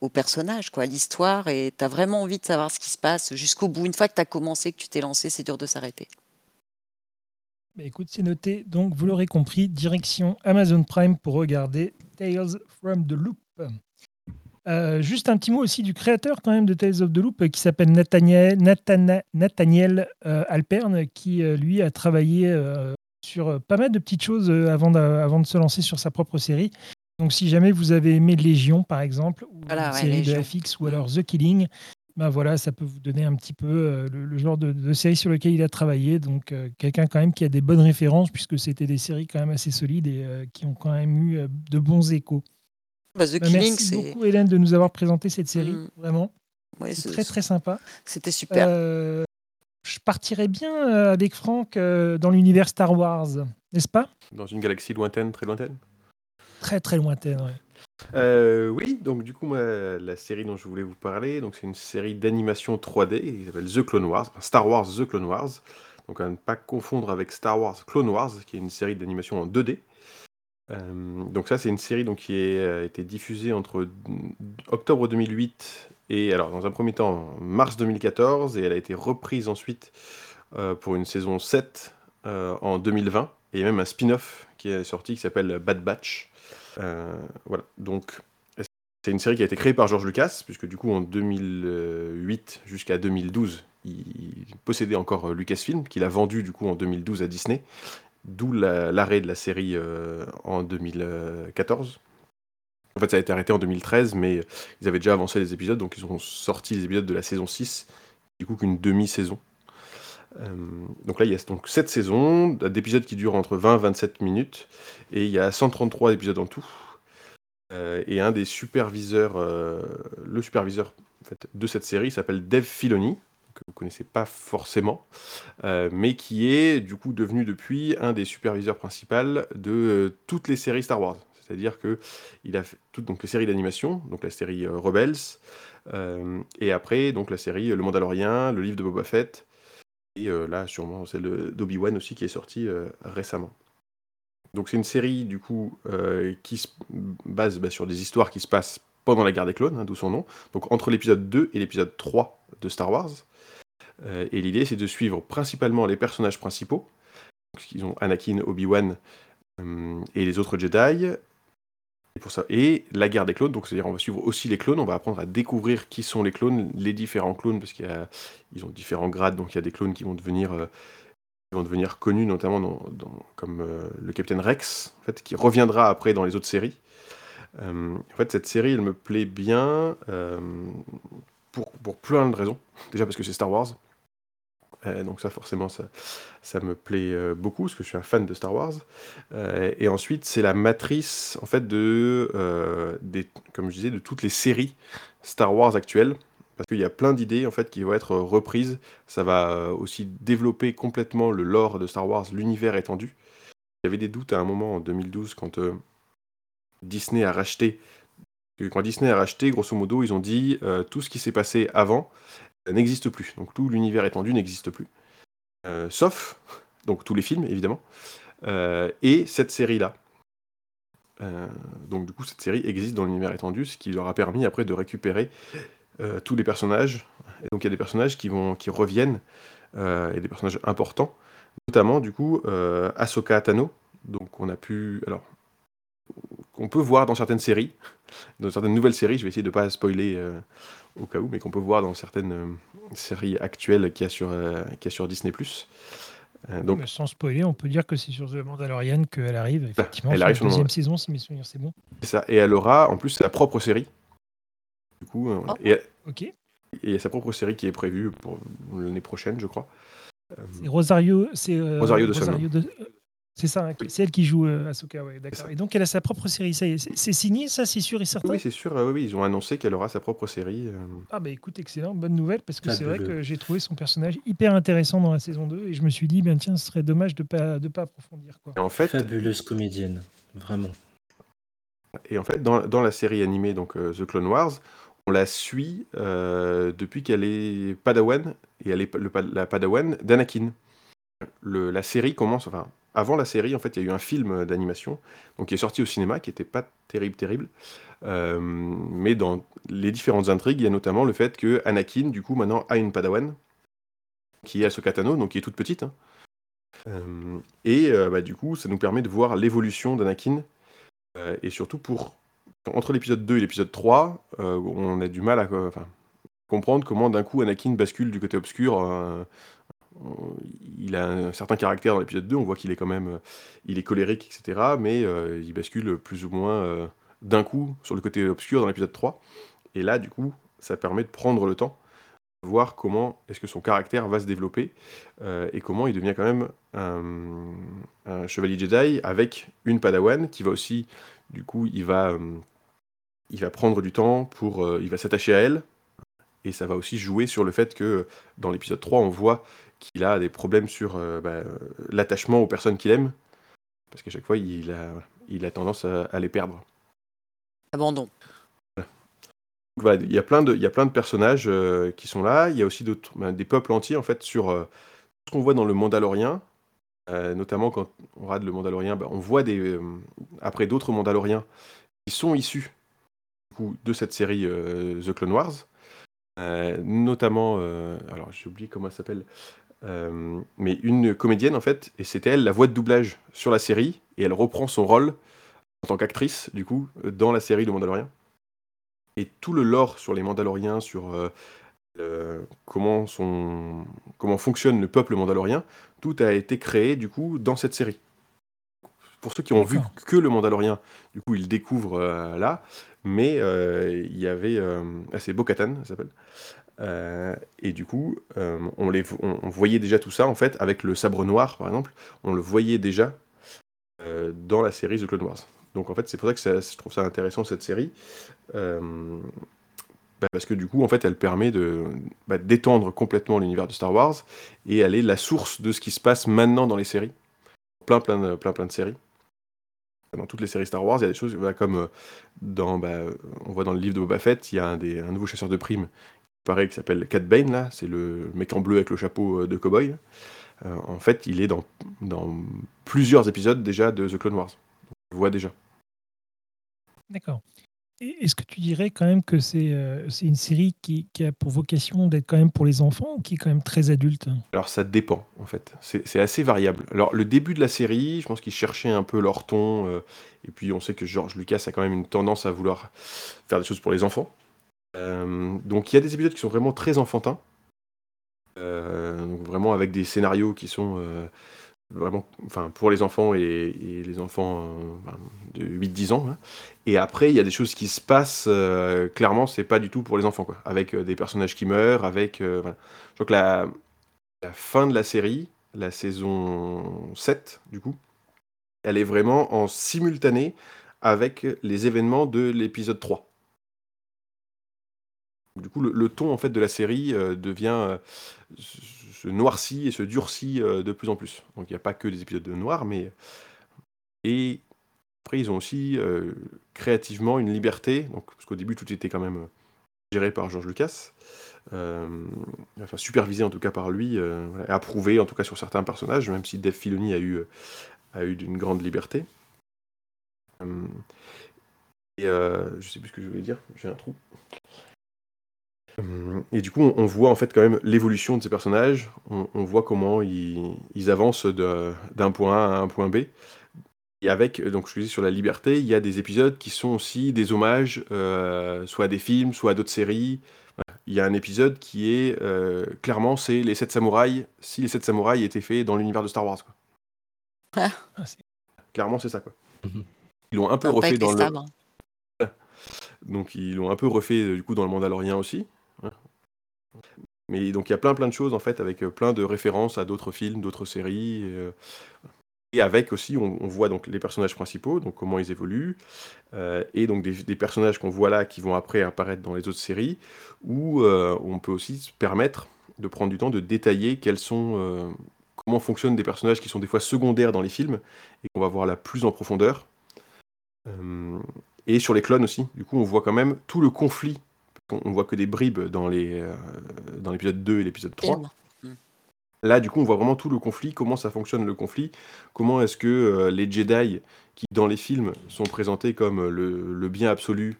aux personnages, quoi, à l'histoire, et tu as vraiment envie de savoir ce qui se passe jusqu'au bout. Une fois que tu as commencé, que tu t'es lancé, c'est dur de s'arrêter. Bah, écoute, c'est noté. Donc, vous l'aurez compris, direction Amazon Prime pour regarder Tales from the Loop. Euh, juste un petit mot aussi du créateur quand même de Tales of the Loop euh, qui s'appelle Nathaniel, Nathana- Nathaniel euh, Alpern qui euh, lui a travaillé sur pas mal de petites choses avant, de, avant de se lancer sur sa propre série. Donc si jamais vous avez aimé Légion par exemple, ou Voilà, une ouais, série Légion. de FX ou alors The Killing, ben voilà, ça peut vous donner un petit peu euh, le, le genre de, de série sur lequel il a travaillé. Donc euh, quelqu'un quand même qui a des bonnes références puisque c'était des séries quand même assez solides et euh, qui ont quand même eu de bons échos. Bah, The Bah, Killing, merci beaucoup Hélène de nous avoir présenté cette série, Mm. vraiment. ouais, c'est c'est- très très sympa. c'était super. Euh, je partirais bien euh, avec Franck euh, dans l'univers Star Wars, n'est-ce pas? Dans une galaxie lointaine, très lointaine? Très très lointaine. Euh, oui, donc du coup, moi, la série dont je voulais vous parler, donc c'est une série d'animation 3D qui s'appelle The Clone Wars, enfin, Star Wars The Clone Wars. Donc à ne pas confondre avec Star Wars Clone Wars, qui est une série d'animation en 2D. Euh, donc ça, c'est une série donc, qui a été diffusée entre octobre 2008 et, alors dans un premier temps, mars 2014, et elle a été reprise ensuite euh, pour une saison 7 euh, en 2020, et même un spin-off qui est sorti qui s'appelle Bad Batch. Euh, voilà, donc c'est une série qui a été créée par George Lucas, puisque du coup en 2008 jusqu'à 2012, il possédait encore euh, Lucasfilm, qu'il a vendu du coup en 2012 à Disney, d'où la- l'arrêt de la série euh, en 2014. En fait, ça a été arrêté en 2013, mais ils avaient déjà avancé les épisodes, donc ils ont sorti les épisodes de la saison 6, du coup qu'une demi-saison. Euh, donc là, il y a donc 7 saisons, d'épisodes qui durent entre 20 et 27 minutes, et il y a 133 épisodes en tout. Euh, et un des superviseurs, le superviseur de cette série s'appelle Dave Filoni, que vous connaissez pas forcément, euh, mais qui est du coup devenu depuis un des superviseurs principaux de euh, toutes les séries Star Wars. C'est-à-dire que il a fait toutes donc les séries d'animation, donc la série euh, Rebels, et après donc la série Le Mandalorian, le livre de Boba Fett, et là sûrement celle de- d'Obi-Wan aussi qui est sortie récemment. Donc c'est une série du coup qui se base bah, sur des histoires qui se passent pendant la guerre des clones, hein, d'où son nom, donc entre l'épisode 2 et l'épisode 3 de Star Wars. Euh, et l'idée c'est de suivre principalement les personnages principaux, donc, ils ont Anakin, Obi-Wan euh, et les autres Jedi. Et, pour ça, et la guerre des clones, donc c'est-à-dire on va suivre aussi les clones, on va apprendre à découvrir qui sont les clones, les différents clones, parce qu'ils ont différents grades, donc il y a des clones qui vont devenir euh, vont devenir connus, notamment comme le Capitaine Rex, en fait, qui reviendra après dans les autres séries. En fait, cette série, elle me plaît bien pour, pour plein de raisons. Déjà parce que c'est Star Wars. Euh, donc ça, forcément, ça, ça me plaît euh, beaucoup, parce que je suis un fan de Star Wars. Euh, et ensuite, c'est la matrice, en fait, de, des, comme je disais, de toutes les séries Star Wars actuelles. Parce qu'il y a plein d'idées, en fait, qui vont être reprises ça va aussi développer complètement le lore de Star Wars, l'univers étendu. Avait des doutes à un moment en 2012 quand Disney a racheté. Quand Disney a racheté, grosso modo, ils ont dit euh, tout ce qui s'est passé avant euh, n'existe plus. Donc tout l'univers étendu n'existe plus. Euh, sauf, donc tous les films évidemment, et cette série-là. Donc du coup, cette série existe dans l'univers étendu, ce qui leur a permis après de récupérer tous les personnages. Et donc il y a des personnages qui, vont, qui reviennent, et des personnages importants, notamment du coup Ahsoka Tano, donc on a pu, alors qu'on peut voir dans certaines séries, dans certaines nouvelles séries, je vais essayer de ne pas spoiler euh, au cas où, mais qu'on peut voir dans certaines euh, séries actuelles qu'il y euh, qu'il y a sur Disney+. Euh, donc Mais sans spoiler, on peut dire que c'est sur The Mandalorian qu'elle arrive. Effectivement, elle arrive la sur le deuxième saison, si mes souvenirs c'est bon. c'est ça, et elle aura en plus sa propre série. Du coup, Oh. et, Ok. et il y a sa propre série qui est prévue pour l'année prochaine, je crois. C'est Rosario, c'est Rosario de- euh, C'est ça, hein, c'est elle qui joue euh, Ahsoka, ouais, d'accord. Et donc elle a sa propre série, ça y est, c'est signé, ça, c'est sûr et certain? oui, c'est sûr, euh, oui, oui, ils ont annoncé qu'elle aura sa propre série. euh, Ah bah écoute, excellent, bonne nouvelle, parce que c'est vrai que j'ai trouvé son personnage hyper intéressant dans la saison 2, et je me suis dit, ben tiens, ce serait dommage de pas de pas approfondir quoi. Et en fait, Fabuleuse comédienne, vraiment. Et en fait, dans, dans la série animée, donc euh, The Clone Wars, on la suit euh, depuis qu'elle est Padawan, et elle est le pa- la Padawan d'Anakin. Le- La série commence, enfin, avant la série, en fait, il y a eu un film d'animation, donc qui est sorti au cinéma, qui était pas terrible, terrible. Euh, mais dans les différentes intrigues, il y a notamment le fait que Anakin, du coup, maintenant, a une Padawan, qui est Ahsoka Tano, donc qui est toute petite. hein. Euh, et euh, bah, du coup, ça nous permet de voir l'évolution d'Anakin, euh, et surtout pour entre l'épisode 2 et l'épisode 3, euh, on a du mal à euh, comprendre comment d'un coup Anakin bascule du côté obscur. Euh, il a un certain caractère dans l'épisode 2, on voit qu'il est quand même euh, il est colérique, etc. Mais euh, il bascule plus ou moins d'un coup sur le côté obscur dans l'épisode 3. Et là, du coup, ça permet de prendre le temps, voir comment est-ce que son caractère va se développer et comment il devient quand même un, chevalier Jedi avec une Padawan qui va aussi, du coup, il va, il va prendre du temps pour, il va s'attacher à elle et ça va aussi jouer sur le fait que dans l'épisode 3, on voit qu'il a des problèmes sur euh, bah, l'attachement aux personnes qu'il aime parce qu'à chaque fois, il a, il a tendance à, à les perdre. Abandon. Voilà, il y a plein de, il y a plein de personnages euh, qui sont là. Il y a aussi d'autres, ben, des peuples entiers en fait sur euh, ce qu'on voit dans le Mandalorien. Notamment quand on regarde le Mandalorien, on voit des, après d'autres Mandaloriens qui sont issus du coup, de cette série The Clone Wars. Euh, notamment, euh, alors j'ai oublié comment elle s'appelle, euh, mais une comédienne en fait, et c'était elle la voix de doublage sur la série, et elle reprend son rôle en tant qu'actrice du coup dans la série Le Mandalorien et tout le lore sur les Mandaloriens, sur euh, euh, comment, fonctionne le peuple mandalorien, tout a été créé du coup dans cette série. Pour ceux qui ont vu que le Mandalorien, du coup ils découvrent euh, là, mais il y avait, ah, c'est Bo-Katan, ça s'appelle. Euh, et du coup, euh, on, les, on, voyait déjà tout ça en fait avec le sabre noir par exemple, on le voyait déjà euh, dans la série The Clone Wars. Donc en fait, c'est pour ça que je trouve ça intéressant cette série. Bah, parce que du coup, en fait, elle permet de bah, d'étendre complètement l'univers de Star Wars et elle est la source de ce qui se passe maintenant dans les séries. Plein, plein, plein, plein de séries. Dans toutes les séries Star Wars, il y a des choses voilà, comme dans, bah, on voit dans le livre de Boba Fett, il y a un nouveau chasseur de primes pareil qui s'appelle Cat Bane là, c'est le mec en bleu avec le chapeau euh, de cowboy. Euh, en fait, il est dans, dans plusieurs épisodes déjà de The Clone Wars. On le voit déjà. D'accord. Est-ce que tu dirais quand même que c'est euh, une série qui, qui a pour vocation d'être quand même pour les enfants ou qui est quand même très adulte? Alors ça dépend en fait, c'est c'est assez variable. Alors le début de la série, je pense qu'ils cherchaient un peu leur ton, euh, et puis on sait que George Lucas a quand même une tendance à vouloir faire des choses pour les enfants. Euh, donc il y a des épisodes qui sont vraiment très enfantins, euh, vraiment avec des scénarios qui sont euh, vraiment enfin, pour les enfants et, les enfants de 8-10 ans. hein. Et après, il y a des choses qui se passent, clairement, c'est pas du tout pour les enfants, quoi. Avec des personnages qui meurent, avec... Je que la, la fin de la série, la saison 7, du coup, elle est vraiment en simultané avec les événements de l'épisode 3. Du coup, le, ton en fait de la série euh, devient euh, se noircit et se durcit euh, de plus en plus. Donc il n'y a pas que des épisodes de noir, mais et après ils ont aussi créativement une liberté. Donc parce qu'au début tout était quand même géré par George Lucas, enfin supervisé en tout cas par lui, voilà, approuvé en tout cas sur certains personnages, même si Dave Filoni a eu a eu d'une grande liberté. Et je sais plus ce que je voulais dire, j'ai un trou. Euh, Et du coup, on, voit en fait quand même l'évolution de ces personnages. On, on voit comment ils, ils avancent de- d'un point A à un point B. Et avec, donc je disais sur la liberté, il y a des épisodes qui sont aussi des hommages, euh, soit à des films, soit à d'autres séries. Il y a un épisode qui est euh, clairement, c'est les 7 samouraïs. Si les 7 samouraïs étaient faits dans l'univers de Star Wars, quoi. Ah, c'est- Clairement, c'est ça, quoi. Mhm. Ils l'ont un peu refait dans le. Donc ils l'ont un peu refait du coup dans le Mandalorian aussi. Mais donc il y a plein plein de choses en fait avec euh, plein de références à d'autres films, d'autres séries. Et, euh, et avec aussi on, voit donc les personnages principaux, donc comment ils évoluent, euh, et donc des, personnages qu'on voit là qui vont après apparaître dans les autres séries, où on peut aussi se permettre de prendre du temps de détailler quels sont comment fonctionnent des personnages qui sont des fois secondaires dans les films et qu'on va voir là plus en profondeur. Et sur les clones aussi, du coup, on voit quand même tout le conflit. On, voit que des bribes dans les euh, dans l'épisode 2 et l'épisode 3. Film. Là, du coup, on voit vraiment tout le conflit, comment ça fonctionne le conflit, comment est-ce que euh, les Jedi, qui dans les films sont présentés comme euh, le, le bien absolu,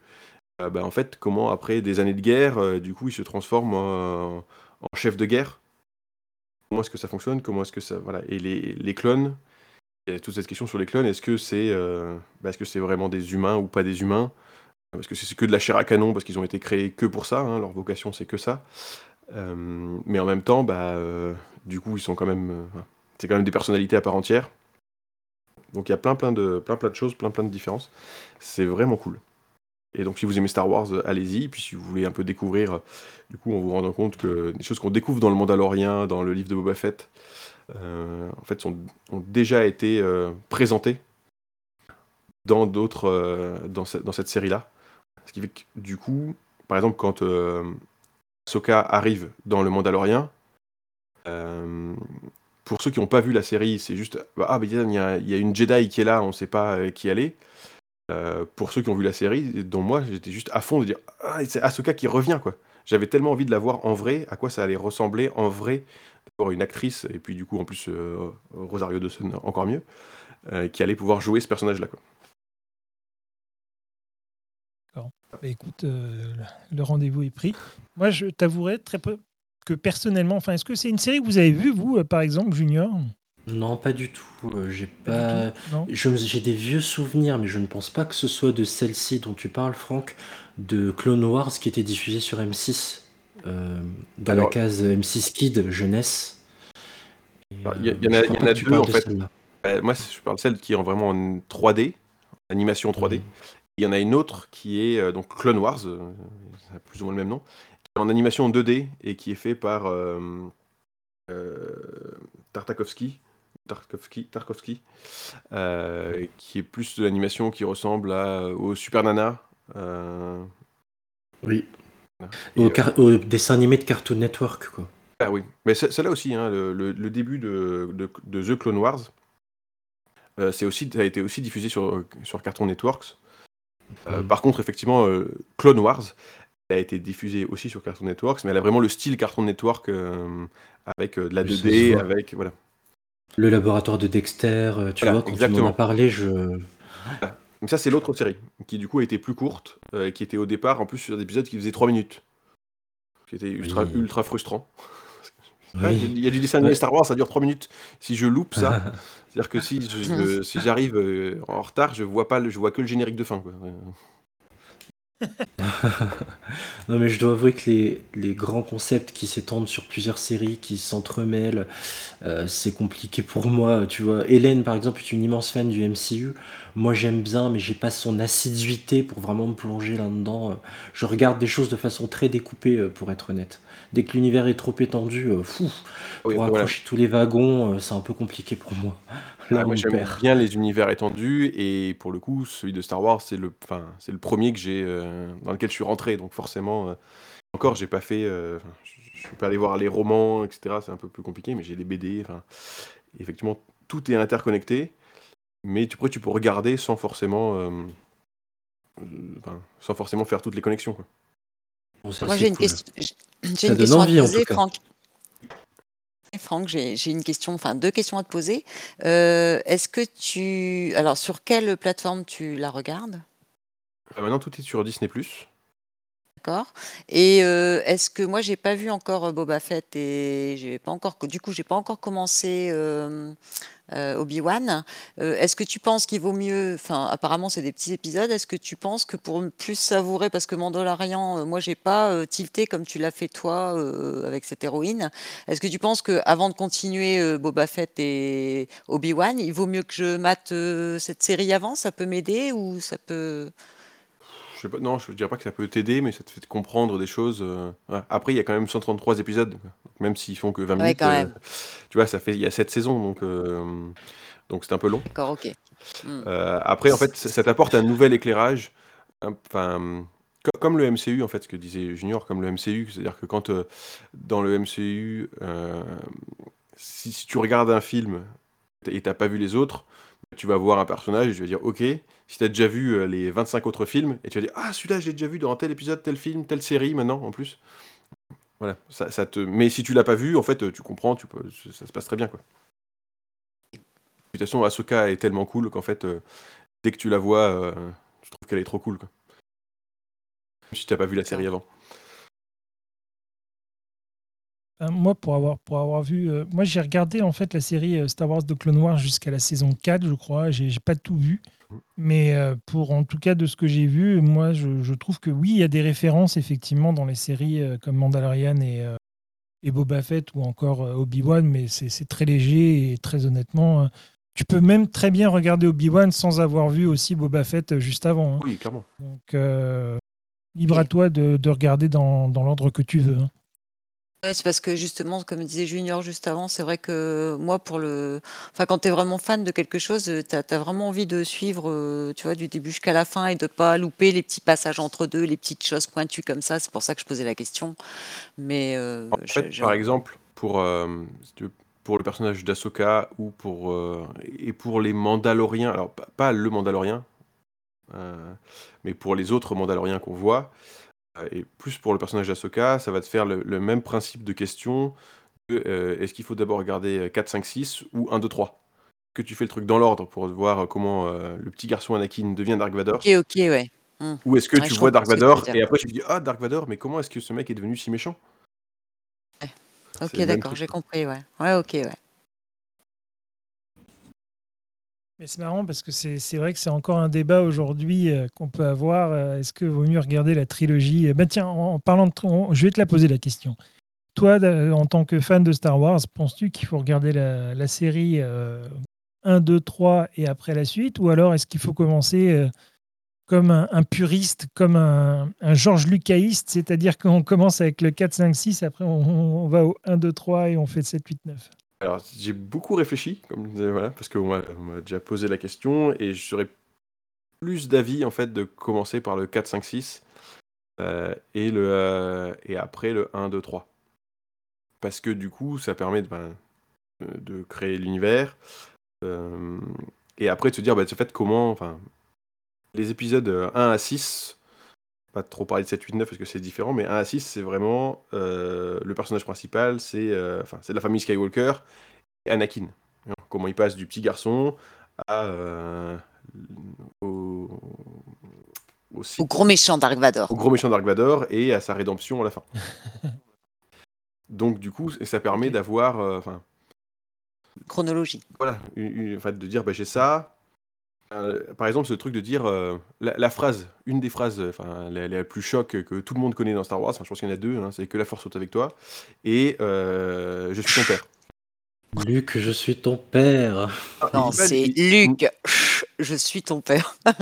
euh, bah, en fait, comment après des années de guerre, du coup, ils se transforment en, en chef de guerre. Comment est-ce que ça fonctionne Comment est-ce que ça voilà Et les, les clones, il y a toute cette question sur les clones. Est-ce que c'est bah, est-ce que c'est vraiment des humains ou pas des humains? Parce que c'est que de la chair à canon, parce qu'ils ont été créés que pour ça. hein, leur vocation, c'est que ça. Euh, mais en même temps, bah, euh, du coup, ils sont quand même, euh, c'est quand même des personnalités à part entière. Donc il y a plein, plein de, plein, plein de choses, plein, plein de différences. C'est vraiment cool. Et donc si vous aimez Star Wars, allez-y. Puis si vous voulez un peu découvrir, du coup, en vous rendant compte que des choses qu'on découvre dans le Mandalorian, dans le livre de Boba Fett, en fait, ont déjà été présentées dans d'autres, dans, cette- dans cette série-là. Ce qui fait que du coup, par exemple, quand euh, Ahsoka arrive dans le Mandalorian, euh, pour ceux qui n'ont pas vu la série, c'est juste bah, ah, mais il y, a- une Jedi qui est là, on ne sait pas euh, qui elle est. Euh, pour ceux qui ont vu la série, dont moi, j'étais juste à fond de dire ah, c'est Ahsoka qui revient quoi. J'avais tellement envie de la voir en vrai, à quoi ça allait ressembler en vrai, d'avoir une actrice et puis du coup en plus euh, Rosario Dawson encore mieux, qui allait pouvoir jouer ce personnage-là quoi. Bah, écoute, euh, le rendez-vous est pris. Moi, je t'avouerai très peu que personnellement, enfin, est-ce que c'est une série que vous avez vue, vous, euh, par exemple, Junior? Non, pas du tout. euh, J'ai Pas J'ai des vieux souvenirs, mais je ne pense pas que ce soit de celle-ci dont tu parles, Franck, de Clone Wars qui était diffusée sur M6, euh, dans Alors- la case M6 Kid jeunesse. Il y il y en a- y en a deux, en fait. Euh, moi, je parle de celle qui est en vraiment en 3D, animation 3D. Il y en a une autre qui est euh, donc Clone Wars, euh, ça a plus ou moins le même nom, qui est en animation 2D et qui est fait par euh, Tartakovsky. Tarkovsky, Tarkovsky euh, qui est plus de l'animation qui ressemble à, au Super Nana. euh, Oui. Au, car- au dessin animé de Cartoon Network, quoi. Ah oui, mais c'est là aussi, hein, le, le- le début de, de- de The Clone Wars, euh, c'est aussi, ça a été aussi diffusé sur, sur Cartoon Networks. Euh. Par contre, effectivement, euh, Clone Wars a été diffusé aussi sur Cartoon Networks, mais elle a vraiment le style Cartoon Network euh, avec de la Oui, ça se 2D, voit. avec voilà. Le laboratoire de Dexter, tu Voilà, vois, quand tu m'en exactement. as parlé, je... Donc ça, c'est l'autre série qui du coup a été plus courte, euh, qui était au départ en plus sur des épisodes qui faisaient 3 minutes, qui était ultra, Oui. ultra frustrant. Ouais. Il y a du dessin animé Ouais. Star Wars, ça dure 3 minutes. Si je loupe ça, c'est-à-dire que si je- si j'arrive euh, en retard, je vois pas, le- je vois que le générique de fin. Quoi. Non, mais je dois avouer que les, les grands concepts qui s'étendent sur plusieurs séries, qui s'entremêlent, euh, c'est compliqué pour moi. Tu vois, Hélène, par exemple, est une immense fan du MCU. Moi, j'aime bien, mais j'ai pas son assiduité pour vraiment me plonger là-dedans. Je regarde des choses de façon très découpée, euh, pour être honnête. Dès que l'univers est trop étendu, euh, fou, Oui, pour voilà. accrocher tous les wagons, euh, c'est un peu compliqué pour moi. Là, Ah, moi, j'aime perd. bien les univers étendus et pour le coup, celui de Star Wars, c'est le, enfin, c'est le premier que j'ai euh, dans lequel je suis rentré. Donc forcément, euh, encore, j'ai pas fait, euh, je suis pas allé voir les romans, etc. C'est un peu plus compliqué, mais j'ai les BD. Enfin, effectivement, tout est interconnecté, mais tu, tu peux regarder sans forcément, enfin, sans forcément faire toutes les connexions. Quoi. Bon, ça, Moi, j'ai une, cool. question- j'ai une question envie, à en te tout poser. Franck. Franck, j'ai une question, enfin deux questions à te poser. Euh, Est-ce que tu, alors sur quelle plateforme tu la regardes, Euh, maintenant, tout est sur Disney+. d'accord Et euh, est-ce que moi j'ai pas vu encore euh, Boba Fett et j'ai pas encore, du coup j'ai pas encore commencé euh, Obi-Wan. Euh, est-ce que tu penses qu'il vaut mieux, enfin apparemment c'est des petits épisodes. Est-ce que tu penses que pour plus savourer, parce que Mandalorian, euh, moi j'ai pas euh, tilté comme tu l'as fait toi euh, avec cette héroïne. Est-ce que tu penses que avant de continuer euh, Boba Fett et Obi-Wan, il vaut mieux que je mate euh, cette série avant? Ça peut m'aider ou ça peut Je sais pas, non, je dirais pas que ça peut t'aider, mais ça te fait comprendre des choses. euh. Après, il y a quand même 133 épisodes, donc même s'ils font que 20 Ouais, minutes, quand euh, même. tu vois, ça fait, il y a 7 saisons, donc euh, donc c'est un peu long. D'accord, ok. Hmm. Euh, après, en fait, ça, ça t'apporte un nouvel éclairage, un- enfin, co- comme le MCU, en fait, ce que disait Junior, comme le MCU, c'est-à-dire que quand euh, dans le MCU, euh, si, si tu regardes un film et t'as pas vu les autres, tu vas voir un personnage et tu vas dire, ok, si tu as déjà vu euh, les 25 autres films, et tu vas dire, ah, celui-là, je l'ai déjà vu dans tel épisode, tel film, telle série, maintenant, en plus. Voilà, ça, ça te... mais si tu l'as pas vu, en fait, tu comprends, tu peux... ça se passe très bien, quoi. De toute façon, Ahsoka est tellement cool qu'en fait, euh, dès que tu la vois, euh, tu trouves qu'elle est trop cool, quoi. Même si t'as pas vu la série avant. Euh, Moi, pour avoir, pour avoir vu, euh, moi j'ai regardé en fait la série euh, Star Wars de Clone Wars jusqu'à la saison 4, je crois. J'ai j'ai pas tout vu. Mais euh, pour en tout cas de ce que j'ai vu, moi je, je trouve que oui, il y a des références effectivement dans les séries euh, comme Mandalorian et, euh, et Boba Fett ou encore euh, Obi-Wan, mais c'est c'est très léger et très honnêtement, euh, tu peux même très bien regarder Obi-Wan sans avoir vu aussi Boba Fett euh, juste avant. hein. Oui, clairement. Donc euh, libre à toi de, de regarder dans, dans l'ordre que tu veux. hein. C'est parce que justement, comme disait Junior juste avant, c'est vrai que moi, pour le, enfin, quand tu es vraiment fan de quelque chose, tu as, vraiment envie de suivre, euh, tu vois, du début jusqu'à la fin et de pas louper les petits passages entre deux, les petites choses pointues comme ça. C'est pour ça que je posais la question. Mais euh, En fait, par exemple, pour, euh, pour le personnage d'Ahsoka ou pour, euh, et pour les Mandaloriens, alors pas, le Mandalorien, euh, mais pour les autres Mandaloriens qu'on voit, euh, et plus pour le personnage d'Ahsoka, ça va te faire le, le même principe de question que, euh, est-ce qu'il faut d'abord regarder 4, 5, 6 ou 1, 2, 3 Que tu fais le truc dans l'ordre pour voir comment euh, le petit garçon Anakin devient Dark Vador Ok, ok, ouais. Hmm. Ou est-ce que Ouais, tu vois Dark Vador et après tu te dis Ah, Dark Vador, mais comment est-ce que ce mec est devenu si méchant? Ok, d'accord, j'ai compris, ouais. Ouais, ok, ouais. Mais c'est marrant parce que c'est vrai que c'est encore un débat aujourd'hui euh, qu'on peut avoir. euh, Est-ce que vaut mieux regarder la trilogie? Eh Ben tiens, en, parlant de, on- je vais te la poser la question. Toi, d- en tant que fan de Star Wars, penses-tu qu'il faut regarder la, série euh, 1, 2, 3 et après la suite? Ou alors est-ce qu'il faut commencer euh, comme un, puriste, comme un, un Georges Lucaïste, c'est-à-dire qu'on commence avec le 4, 5, 6, après on, va au 1, 2, 3 et on fait le 7, 8, 9 J'ai beaucoup réfléchi, parce qu'on m'a déjà posé la question et je serais plus d'avis en fait de commencer par le 4, 5, 6 euh, et, euh, et après le 1, 2, 3. Parce que du coup, ça permet de, ben, de- de créer l'univers euh, et après de se dire, bah, en fait, comment. Les épisodes euh, 1 à 6, pas trop parler de 7, 8, 9 parce que c'est différent, mais 1 à 6, c'est vraiment euh, le personnage principal, c'est euh, enfin, c'est de la famille Skywalker et Anakin. Comment il passe du petit garçon à, euh, au, au, Sith- Au gros méchant Dark Vador. au gros méchant Dark Vador et à sa rédemption à la fin. Donc du coup, ça permet d'avoir, Chronologie. voilà, une- une- enfin, de dire bah, j'ai ça. Euh, par exemple, ce truc de dire euh, la, la phrase, une des phrases, euh, enfin la, la plus choc que tout le monde connaît dans Star Wars, enfin, je pense qu'il y en a deux, hein, c'est que la force soit avec toi et euh, je suis ton père. Luc, je suis ton père. Ah, il Non, dit pas- c'est il- Luc. Je suis ton père.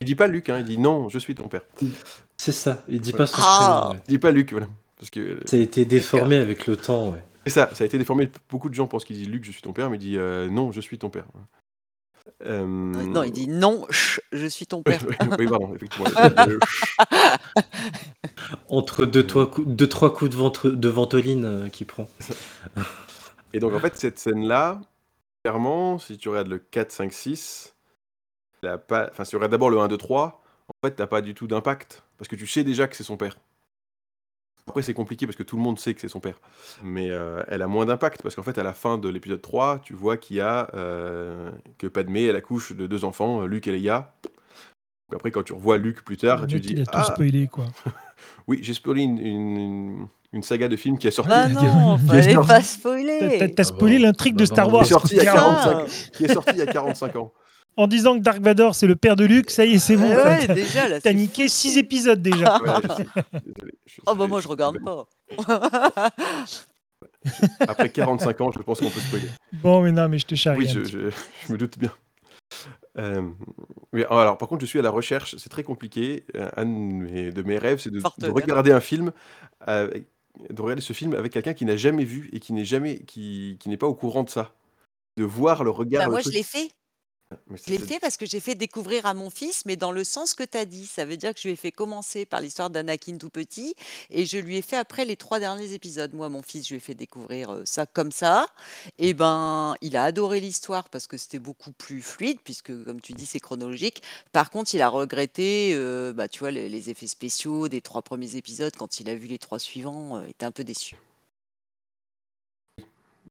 Il dit pas Luc, hein, il dit non, je suis ton père. c'est ça, il dit pas son Ah. prénom. ouais. Il dit pas Luc, voilà. Parce que Ça a été déformé avec le temps, ouais. C'est ça, ça a été déformé. Beaucoup de gens pensent qu'il dit Luc, je suis ton père, mais il dit euh, non, je suis ton père. Euh, Non, il dit non, chut, je suis ton père. oui, pardon, effectivement. Euh, Entre deux, trois coups, deux, trois coups de, ventre, de ventoline euh, qu'il prend. Et donc, en fait, cette scène-là, clairement, si tu regardes le 4, 5, 6, elle a pas... enfin, si tu regardes d'abord le 1, 2, 3, en fait, t'as pas du tout d'impact. Parce que tu sais déjà que c'est son père. Après, c'est compliqué? Parce que tout le monde sait que c'est son père. Mais euh, elle a moins d'impact parce qu'en fait, à la fin de l'épisode 3, tu vois qu'il y a euh, que Padmé, elle accouche de deux enfants, Luc et Leia. Donc après, quand tu revois Luc plus tard, tu dis il a tout Ah, spoilé, quoi. oui, j'ai spoilé une, une- une saga de films qui est sortie, Ah non, fallait sorti. pas spoiler. T'as t'as Ah spoilé l'intrigue de Bah, Star bah, Wars. qui est sorti il y a Putain. 45, qui est sorti il y a 45 ans. En disant que Dark Vador, c'est le père de Luke, ça y est, c'est bon. Ouais, quoi. déjà là. T'as niqué fou. 6 épisodes déjà. Ouais, je sais. Désolé, je Oh bah moi je regarde pas. Après 45 ans, je pense qu'on peut spoiler. Bon, mais non, mais je te charrie. Oui, je, je- je me doute bien. Euh, mais alors, par contre, je suis à la recherche, c'est très compliqué. Euh, Un de mes, de mes rêves, c'est de, regarder un film, avec- de regarder ce film avec quelqu'un qui n'a jamais vu et qui n'est jamais, qui, qui n'est pas au courant de ça. De voir le regard. Bah, le moi je l'ai fait. Mais Je l'ai c'est- fait parce que j'ai fait découvrir à mon fils, mais dans le sens que tu as dit. Ça veut dire que je lui ai fait commencer par l'histoire d'Anakin tout petit et je lui ai fait après les trois derniers épisodes. Moi, mon fils, je lui ai fait découvrir euh, ça comme ça. Et ben, il a adoré l'histoire parce que c'était beaucoup plus fluide, puisque, comme tu dis, c'est chronologique. Par contre, il a regretté, euh, bah, tu vois, les, les effets spéciaux des trois premiers épisodes. Quand il a vu les trois suivants, euh, il était un peu déçu.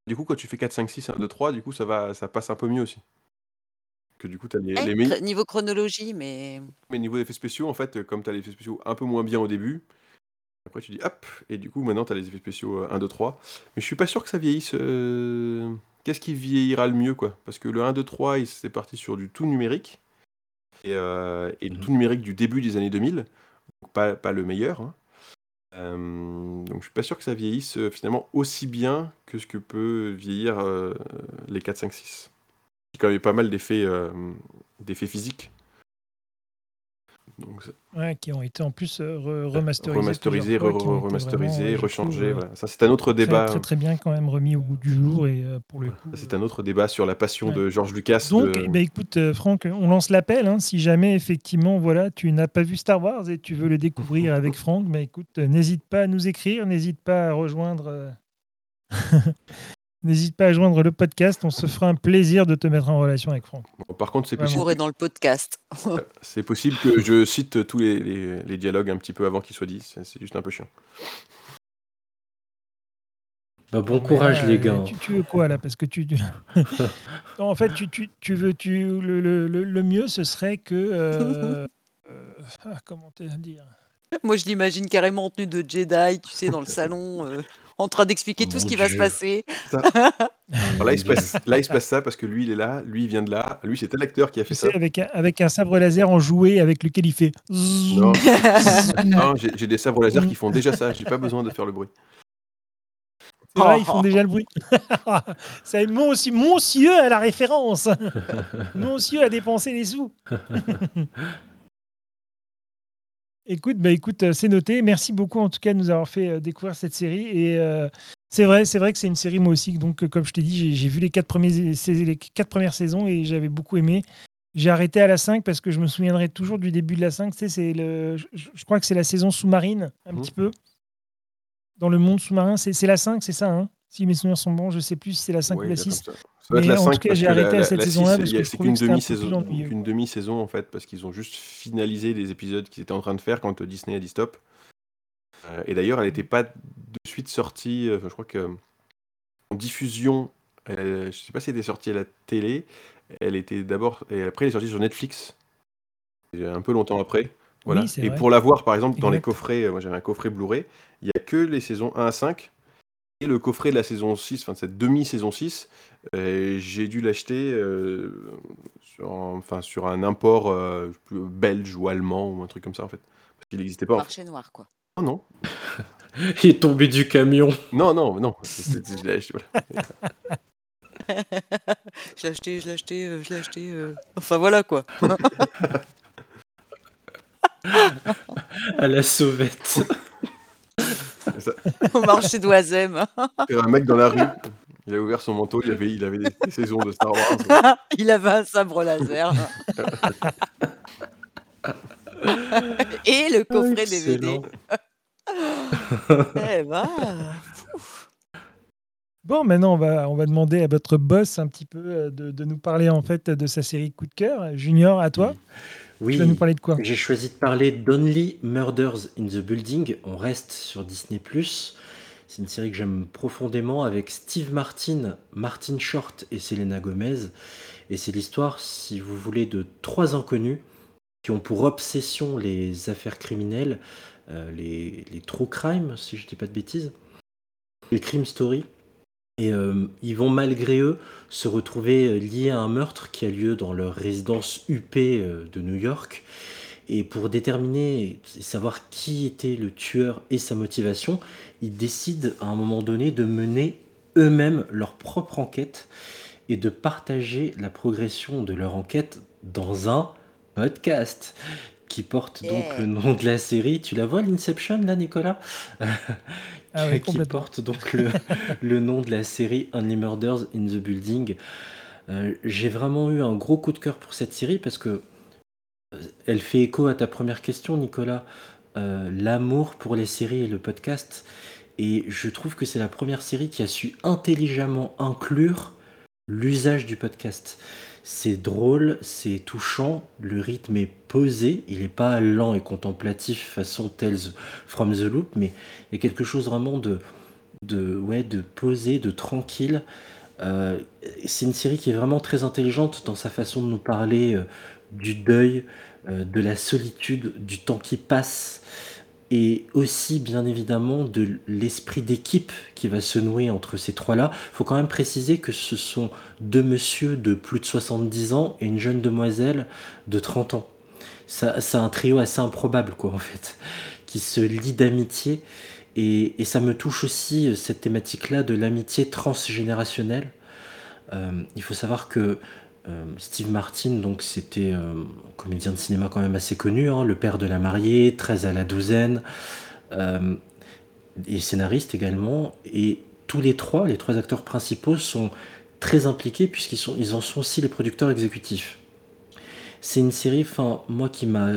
Du coup, quand tu fais 4, 5, 6, 1, 2, 3, du coup, ça, va, ça passe un peu mieux aussi. Que du coup, tu as les, meilleurs. niveau chronologie, mais Mais niveau effets spéciaux, en fait, euh, comme tu as les effets spéciaux un peu moins bien au début, après tu dis hop, et du coup maintenant tu as les effets spéciaux euh, 1, 2, 3. Mais je suis pas sûr que ça vieillisse. euh, Qu'est-ce qui vieillira le mieux, quoi? Parce que le 1, 2, 3, il- c'est parti sur du tout numérique. Et, euh, et le Mhm. tout numérique du début des années 2000. Donc pas, pas le meilleur. hein. Euh, donc je suis pas sûr que ça vieillisse euh, finalement aussi bien que ce que peut vieillir euh, les 4, 5, 6. Quand même pas mal d'effets euh, d'effets physiques. Donc, ça- Ouais, qui ont été en plus euh, re- remasterisés. remasterisé, plusieurs fois, qui ont été remasterisé, vraiment, ouais, je rechangé. trouve, euh, Voilà. Ça, c'est un autre débat. très, très bien quand même remis au goût du jour et pour le C'est un autre débat sur la passion Ouais. de George Lucas. Donc, de- ben, écoute, Franck, on lance l'appel. hein, si jamais, effectivement, voilà, tu n'as pas vu Star Wars et tu veux le découvrir avec Franck, ben, écoute, n'hésite pas à nous écrire, n'hésite pas à rejoindre. euh, N'hésite pas à joindre le podcast, on se fera un plaisir de te mettre en relation avec Franck. Bon, par contre, c'est possible, dans le podcast. c'est possible que je cite tous les, les- les dialogues un petit peu avant qu'ils soient dits. C'est c'est juste un peu chiant. Bah, bon courage, là, les euh, gars. Tu, tu veux quoi là? Parce que tu. Non, en fait, tu, tu, tu veux. Tu, le, le- le- le mieux, ce serait que. euh, euh, ah, comment te dire? Moi, je l'imagine carrément en tenue de Jedi, tu sais, dans le salon, euh, en train d'expliquer Oh tout ce mon qui va se passer. Là, il se Mon passe, là, il se passe ça parce que lui, il est là, lui, il vient de là. Lui, c'est tel acteur qui a fait Tu ça. sais, avec un, avec un sabre laser en jouet avec lequel il fait. Non, non, j'ai des sabres laser qui font déjà ça. J'ai pas besoin de faire le bruit. Vrai, ils font déjà le bruit. Ça, monsieur, monsieur a la référence. monsieur a dépensé les sous. Écoute, bah écoute, euh, c'est noté. Merci beaucoup en tout cas de nous avoir fait euh, découvrir cette série. Et euh, c'est vrai, c'est vrai que c'est une série moi aussi. Donc, comme je t'ai dit, j'ai- vu les quatre, premiers, sais- les quatre premières saisons et j'avais beaucoup aimé. J'ai arrêté à la 5 parce que je me souviendrai toujours du début de la 5. Tu sais, c'est le, je, je crois que c'est la saison sous-marine, un Mhm. petit peu. Dans le monde sous-marin. C'est c'est la 5, c'est ça hein? Si mes souvenirs sont bons, je sais plus si c'est la 5 Ouais, ou la là, comme 6. ça. Ça doit être Mais la en 5 tout cas, j'ai arrêté la, à cette la 6, saison-là parce que je qu'une demi-saison, qu'une demi-saison en fait, parce qu'ils ont juste finalisé les épisodes qu'ils étaient en train de faire quand Disney a dit stop. Euh, et d'ailleurs, elle n'était pas de suite sortie, euh, je crois que en diffusion, euh, je sais pas si elle était sortie à la télé, elle était d'abord, et après elle est sortie sur Netflix, Et un peu longtemps après. Voilà. Oui, et vrai. pour la voir, par exemple, dans les coffrets, euh, moi j'avais un coffret Blu-ray, il n'y a que les saisons 1 à 5 et le coffret de la saison 6, enfin de cette demi-saison 6, euh, j'ai dû l'acheter euh, sur, un- enfin, sur un import euh, plus- belge ou allemand ou un truc comme ça en fait. Parce qu'il n'existait pas. en Marché noir, quoi. Non, non, Il est tombé du camion. non, non, non. je l'ai acheté, voilà. Je l'ai acheté, je l'ai acheté, je l'ai acheté. euh, Enfin voilà quoi. à la sauvette. Ça, Au marché d'Oisem. Un mec dans la rue, il a ouvert son manteau, il avait, il avait des, des saisons de Star Wars. Il avait un sabre laser. Et le coffret DVD. Excellent. Eh ben, Bon, maintenant, on va, on va demander à votre boss un petit peu euh, de, de nous parler en fait de sa série coup de cœur. Junior, à toi, Oui, tu vas nous parler de quoi? J'ai choisi de parler d'Only Murders in the Building. On reste sur Disney+. C'est une série que j'aime profondément avec Steve Martin, Martin Short et Selena Gomez. Et c'est l'histoire, si vous voulez, de trois inconnus qui ont pour obsession les affaires criminelles, euh, les, les true crime, si je ne dis pas de bêtises, les crime story. Et euh, ils vont malgré eux se retrouver euh, liés à un meurtre qui a lieu dans leur résidence UP euh, de New York. Et pour déterminer et savoir qui était le tueur et sa motivation, ils décident à un moment donné de mener eux-mêmes leur propre enquête et de partager la progression de leur enquête dans un podcast qui porte donc Yeah. le nom de la série. Tu la vois l'Inception là, Nicolas? Ah oui, Qui porte donc le, le nom de la série Only Murders in the Building. Euh, J'ai vraiment eu un gros coup de cœur pour cette série parce que euh, elle fait écho à ta première question, Nicolas. Euh, L'amour pour les séries et le podcast. Et je trouve que c'est la première série qui a su intelligemment inclure l'usage du podcast. C'est drôle, c'est touchant, le rythme est posé, il n'est pas lent et contemplatif façon Tales from the Loop, mais il y a quelque chose vraiment de, de, posé, de tranquille. Euh, c'est une série qui est vraiment très intelligente dans sa façon de nous parler euh, du deuil, euh, de la solitude, du temps qui passe, et aussi bien évidemment de l'esprit d'équipe qui va se nouer entre ces trois-là. Il faut quand même préciser que ce sont deux messieurs de plus de 70 ans et une jeune demoiselle de 30 ans. C'est un trio assez improbable, quoi, en fait, qui se lie d'amitié. Et, et ça me touche aussi, euh, cette thématique-là de l'amitié transgénérationnelle. Euh, il faut savoir que euh, Steve Martin, donc c'était euh, un comédien de cinéma quand même assez connu, hein, le père de la mariée, 13 à la douzaine, euh, et scénariste également. Et tous les trois, les trois acteurs principaux, sont très impliqués puisqu'ils sont, ils en sont aussi les producteurs exécutifs. C'est une série, enfin, moi qui m'a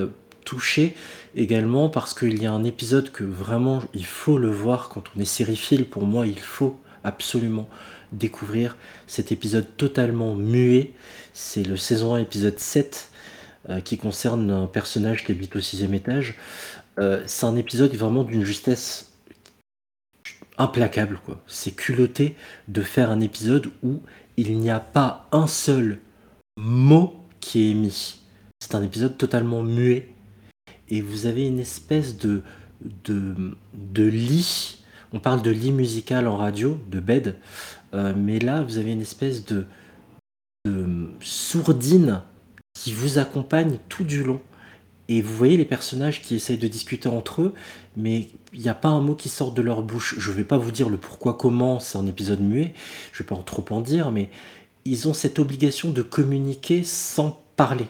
touché également parce qu'il y a un épisode que vraiment il faut le voir quand on est sériephile. Pour moi, il faut absolument découvrir cet épisode totalement muet. C'est le saison 1, épisode 7, euh, qui concerne un personnage qui habite au sixième étage. Euh, c'est un épisode vraiment d'une justesse implacable. quoi. C'est culotté de faire un épisode où il n'y a pas un seul mot qui est émis. C'est un épisode totalement muet. Et vous avez une espèce de, de, de lit. On parle de lit musical en radio, de bed. Euh, mais là, vous avez une espèce de, de sourdine qui vous accompagne tout du long. Et vous voyez les personnages qui essayent de discuter entre eux, mais il n'y a pas un mot qui sort de leur bouche. Je ne vais pas vous dire le pourquoi, comment, c'est un épisode muet, je ne vais pas en trop en dire, mais ils ont cette obligation de communiquer sans parler.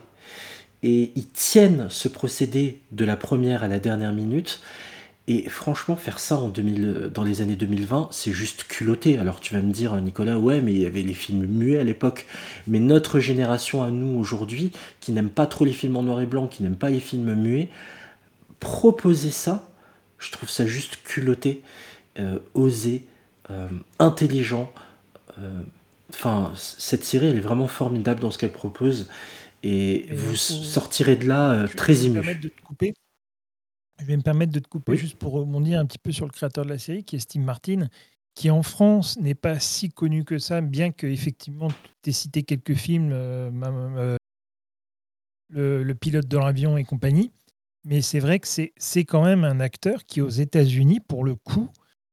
et ils tiennent ce procédé de la première à la dernière minute. Et franchement, faire ça en 2000, dans les années 2020, c'est juste culotté. Alors tu vas me dire, Nicolas, ouais, mais il y avait les films muets à l'époque. Mais notre génération à nous aujourd'hui, qui n'aime pas trop les films en noir et blanc, qui n'aime pas les films muets, proposer ça, je trouve ça juste culotté, euh, osé, euh, intelligent. Euh, Enfin, cette série, elle est vraiment formidable dans ce qu'elle propose. Et Et vous sortirez de là euh, très ému. permettre de te couper? Je vais me permettre de te couper Oui. juste pour rebondir un petit peu sur le créateur de la série, qui est Steve Martin, qui en France n'est pas si connu que ça, bien que effectivement tu aies cité quelques films, euh, euh, le, le pilote de l'avion et compagnie. Mais c'est vrai que c'est quand même un acteur qui, aux États-Unis, pour le coup,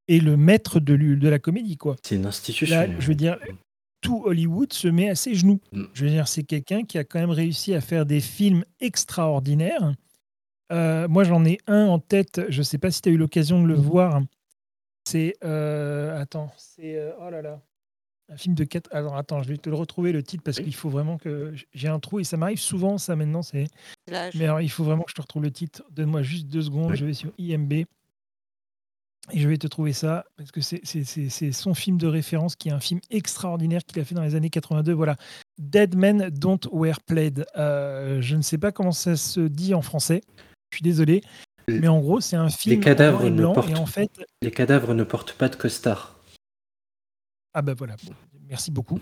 est le maître de, la comédie. quoi. C'est une institution. Là, je veux dire, tout Hollywood se met à ses genoux. Mm. Je veux dire, c'est quelqu'un qui a quand même réussi à faire des films extraordinaires. Euh, moi, j'en ai un en tête. Je ne sais pas si tu as eu l'occasion de le voir. C'est. euh, attends, c'est. euh, oh là là. Un film de quatre. Alors, attends, je vais te le retrouver le titre parce Oui. qu'il faut vraiment que. J'ai un trou et ça m'arrive souvent, ça maintenant. c'est. Mais alors, il faut vraiment que je te retrouve le titre. Donne-moi juste deux secondes. Oui. Je vais sur IMB et je vais te trouver ça parce que c'est- c'est c'est- c'est son film de référence qui est un film extraordinaire qu'il a fait dans les années 82. Voilà. Dead Men Don't Wear Plaid. Euh, je ne sais pas comment ça se dit en français. Je suis désolé. Les- Mais en gros, c'est un film en cadavres ne portent- Et en fait, Les cadavres ne portent pas de costard. Ah bah voilà, merci beaucoup.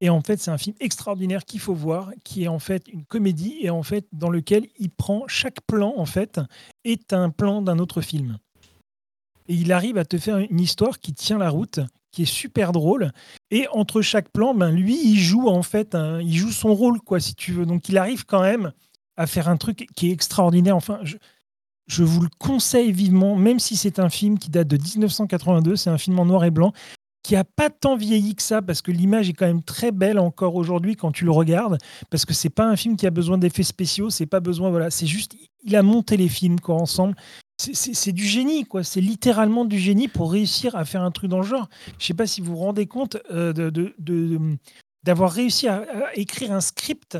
Et en fait, c'est un film extraordinaire qu'il faut voir, qui est en fait une comédie et en fait dans lequel il prend chaque plan en fait est un plan d'un autre film. Et il arrive à te faire une histoire qui tient la route, qui est super drôle. Et entre chaque plan, ben lui, il joue en fait, il joue son rôle quoi, si tu veux. Donc il arrive quand même à faire un truc qui est extraordinaire. Enfin, je, vous le conseille vivement, même si c'est un film qui date de 1982, c'est un film en noir et blanc qui a pas tant vieilli que ça parce que l'image est quand même très belle encore aujourd'hui quand tu le regardes parce que c'est pas un film qui a besoin d'effets spéciaux c'est pas besoin voilà c'est juste il a monté les films quoi ensemble C'est- du génie quoi c'est littéralement du génie pour réussir à faire un truc dans le genre je sais pas si vous vous rendez compte euh, de- d'avoir réussi à écrire un script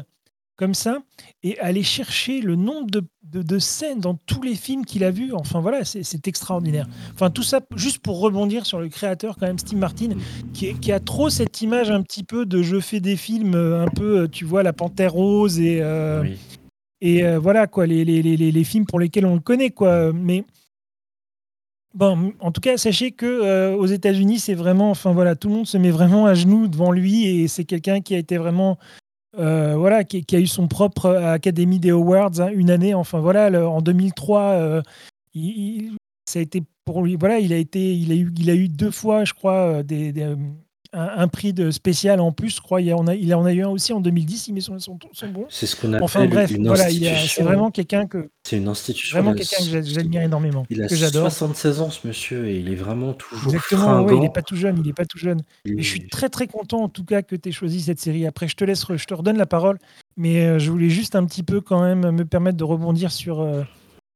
comme ça et aller chercher le nombre de, de- de scènes dans tous les films qu'il a vus enfin voilà c'est extraordinaire Enfin, tout ça juste pour rebondir sur le créateur, quand même, Steve Martin, qui, a trop cette image un petit peu de je fais des films euh, un peu, euh, tu vois, La Panthère Rose et, euh, Oui. et euh, voilà, quoi, les, les, les, les- les films pour lesquels on le connaît, quoi. Mais bon, en tout cas, sachez que euh, aux États-Unis, c'est vraiment, enfin voilà, tout le monde se met vraiment à genoux devant lui et c'est quelqu'un qui a été vraiment. Euh, voilà, qui, a eu son propre Academy des Awards hein, une année. Enfin voilà, en 2003, euh, il, ça a été pour lui. Voilà, il a été, il a eu, il a eu deux fois, je crois, euh, des, euh, un, un prix de spécial en plus. Je crois, il, y en a, il en a eu un aussi en 2010. Il met son, son, son bon. C'est ce qu'on appelle Enfin bref, une voilà, c'est vraiment quelqu'un que C'est une institution. vraiment quelqu'un que j'a- j'admire énormément, Il a que j'adore. 76 ans, ce monsieur, et il est vraiment toujours Exactement, ouais, il n'est pas tout jeune, il est pas tout jeune. Et je suis très très content en tout cas que tu aies choisi cette série. Après, je te laisse, je te redonne la parole, mais euh, je voulais juste un petit peu quand même me permettre de rebondir sur, euh,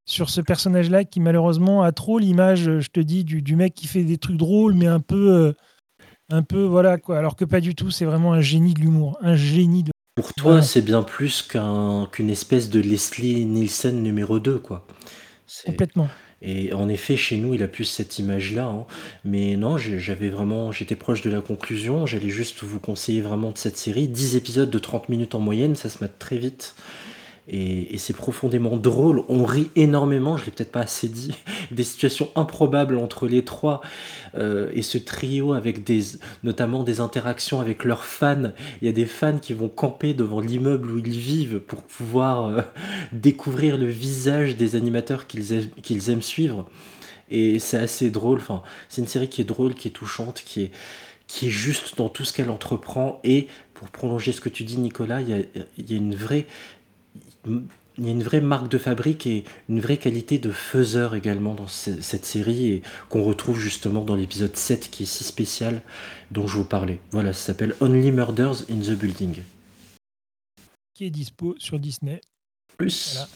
sur ce personnage-là qui malheureusement a trop l'image, euh, je te dis, du, du mec qui fait des trucs drôles, mais un peu, euh, un peu voilà quoi. Alors que pas du tout, c'est vraiment un génie de l'humour, un génie de. Pour toi, Voilà. c'est bien plus qu'un qu'une espèce de Leslie Nielsen numéro 2, quoi. C'est- Complètement. Et en effet, chez nous, il a plus cette image-là. hein. Mais non, j'avais vraiment, j'étais proche de la conclusion. J'allais juste vous conseiller vraiment de cette série. 10 épisodes de 30 minutes en moyenne, ça se mate très vite. Et, c'est profondément drôle. On rit énormément, je l'ai peut-être pas assez dit. Des situations improbables entre les trois euh, et ce trio avec des, notamment des interactions avec leurs fans. Il y a des fans qui vont camper devant l'immeuble où ils vivent pour pouvoir euh, découvrir le visage des animateurs qu'ils aiment, qu'ils aiment suivre. Et c'est assez drôle. Enfin, c'est une série qui est drôle, qui est touchante, qui est, qui est juste dans tout ce qu'elle entreprend. Et pour prolonger ce que tu dis, Nicolas, il y a, il y a une vraie, il y a une vraie marque de fabrique et une vraie qualité de faiseur également dans ce- cette série et qu'on retrouve justement dans l'épisode 7 qui est si spécial dont je vous parlais. Voilà, ça s'appelle Only Murders in the Building. Qui est dispo sur Disney. Plus. Voilà.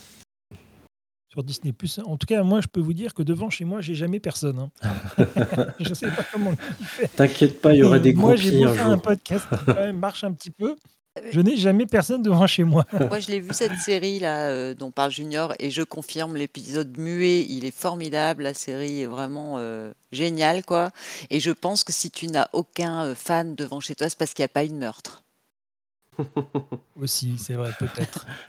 Sur Disney Plus. En tout cas, moi, je peux vous dire que devant chez moi, j'ai jamais personne. hein. je sais pas comment. T'inquiète pas, il y aura Et des gros Moi, j'ai beau un faire un jour. podcast qui quand même marche un petit peu. Je n'ai jamais personne devant chez moi. Moi, je l'ai vu cette série là euh, dont parle Junior et je confirme l'épisode muet, il est formidable, la série est vraiment euh, géniale quoi. Et je pense que si tu n'as aucun euh, fan devant chez toi, c'est parce qu'il n'y a pas eu de meurtre. Aussi, c'est vrai, peut-être.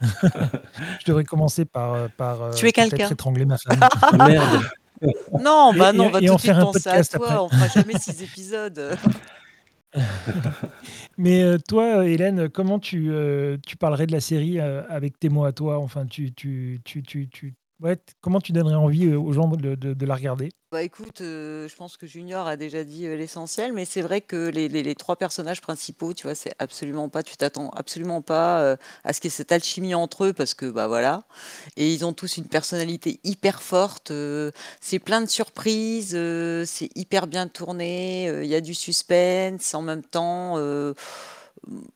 je devrais commencer par, par Tuer quelqu'un. étrangler ma femme. Merde. Non, bah non, on va et tout en de suite faire un penser à podcast toi, après. on fera jamais six épisodes. Mais euh, toi, Hélène, comment tu, euh, tu parlerais de la série euh, avec tes mots à toi? Enfin, tu, tu, tu, tu- comment tu donnerais envie euh, aux gens de, la regarder? Bah écoute, euh, je pense que Junior a déjà dit euh, l'essentiel, mais c'est vrai que les, trois personnages principaux, tu vois, c'est absolument pas, tu t'attends absolument pas à ce qu'il y ait cette alchimie entre eux parce que bah voilà, et ils ont tous une personnalité hyper forte. c'est plein de surprises, c'est hyper bien tourné, il y a du suspense en même temps.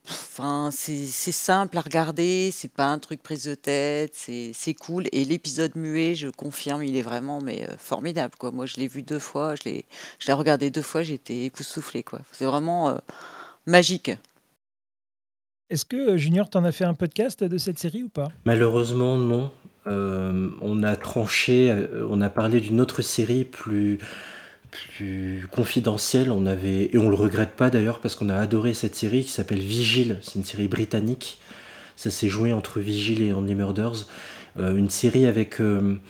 Enfin, c'est c'est simple à regarder, c'est pas un truc prise de tête, c'est c'est cool. Et l'épisode muet, je confirme, il est vraiment mais euh, formidable quoi. Moi, je l'ai vu deux fois, je l'ai je l'ai regardé deux fois, j'étais époustouflée quoi. C'est vraiment euh, magique. Est-ce que euh, Junior, t'en as fait un podcast de cette série ou pas? Malheureusement, non. Euh, on a tranché, on a parlé d'une autre série plus, plus confidentielle. On avait, et on le regrette pas d'ailleurs parce qu'on a adoré cette série qui s'appelle Vigile. C'est une série britannique. Ça s'est joué entre Vigile et Only Murders. Euh, une série avec euh,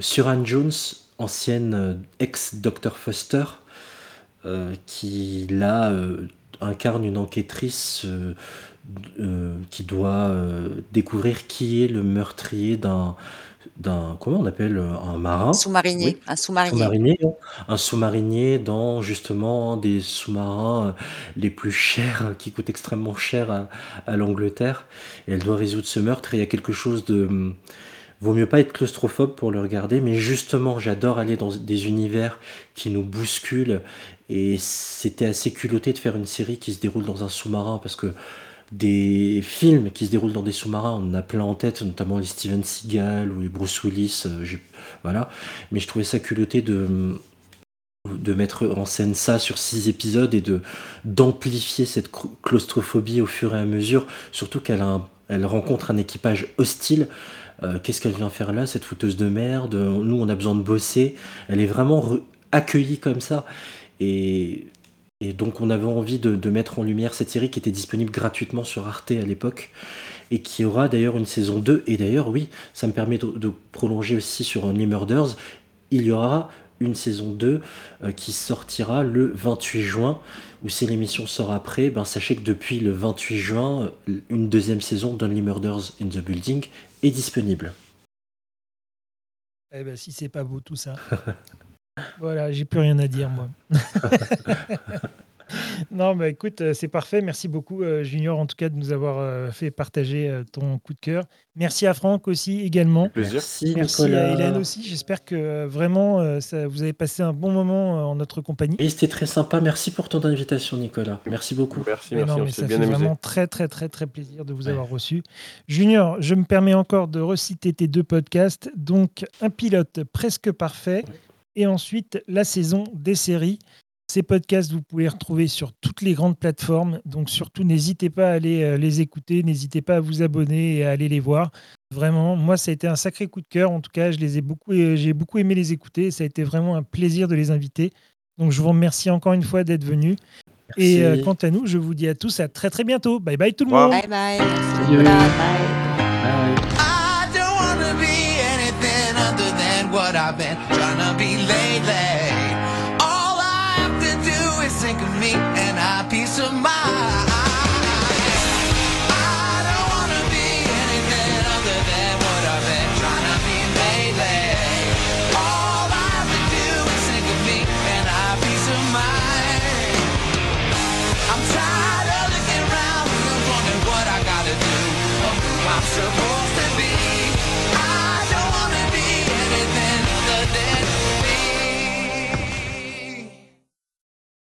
Suran Jones, ancienne euh, ex-Dr. Foster, euh, qui là incarne une enquêtrice qui doit découvrir qui est le meurtrier d'un d'un comment on appelle euh, un marin? Sous-marinier, un sous-marinier. sous-marinier un sous-marinier dans justement des sous-marins euh, les plus chers euh, qui coûte extrêmement cher à, à l'Angleterre. Et elle doit résoudre ce meurtre. Et il y a quelque chose de hum, vaut mieux pas être claustrophobe pour le regarder mais justement j'adore aller dans des univers qui nous bousculent. Et c'était assez culotté de faire une série qui se déroule dans un sous-marin parce que des films qui se déroulent dans des sous-marins, on en a plein en tête, notamment les Steven Seagal ou les Bruce Willis, euh, voilà. Mais je trouvais ça culotté de, de mettre en scène ça sur six épisodes et de d'amplifier cette claustrophobie au fur et à mesure, surtout qu'elle elle rencontre un équipage hostile. Euh, Qu'est-ce qu'elle vient faire là, cette fouteuse de merde? Nous, on a besoin de bosser. Elle est vraiment accueillie comme ça. Et, et donc, on avait envie de, de mettre en lumière cette série qui était disponible gratuitement sur Arte à l'époque et qui aura d'ailleurs une saison 2. Et d'ailleurs, oui, ça me permet de, de prolonger aussi sur Only Murders. Il y aura une saison 2 euh, qui sortira le 28 juin, ou si l'émission sort après, ben, sachez que depuis le 28 juin, euh, une deuxième saison d'Only Murders in the Building est disponible. Eh ben, si c'est pas beau tout ça. voilà, j'ai plus rien à dire, moi. non, bah écoute, euh, c'est parfait. Merci beaucoup, euh, Junior, en tout cas, de nous avoir euh, fait partager ton coup de cœur. Merci à Franck aussi, également. Plaisir. Merci, Merci Nicolas. à Hélène aussi. J'espère que vraiment, ça, vous avez passé un bon moment en notre compagnie. Et c'était très sympa. Merci pour ton invitation, Nicolas. Merci beaucoup. Merci, Mais merci, non, on mais s'est ça bien fait amusé. vraiment très, très, très, très plaisir de vous Ouais. avoir reçu. Junior, je me permets encore de reciter tes deux podcasts. Donc, un pilote presque parfait et ensuite la saison des séries. Ces podcasts, vous pouvez les retrouver sur toutes les grandes plateformes. Donc, surtout, n'hésitez pas à aller euh, les écouter. N'hésitez pas à vous abonner et à aller les voir. Vraiment, moi, ça a été un sacré coup de cœur. En tout cas, je les ai beaucoup, j'ai beaucoup aimé les écouter. Ça a été vraiment un plaisir de les inviter. Donc, je vous remercie encore une fois d'être venus. Et euh, quant à nous, je vous dis à tous à très très bientôt. Bye bye tout le Wow. monde. Bye bye. Merci Salut. Nicolas. Bye. Bye. so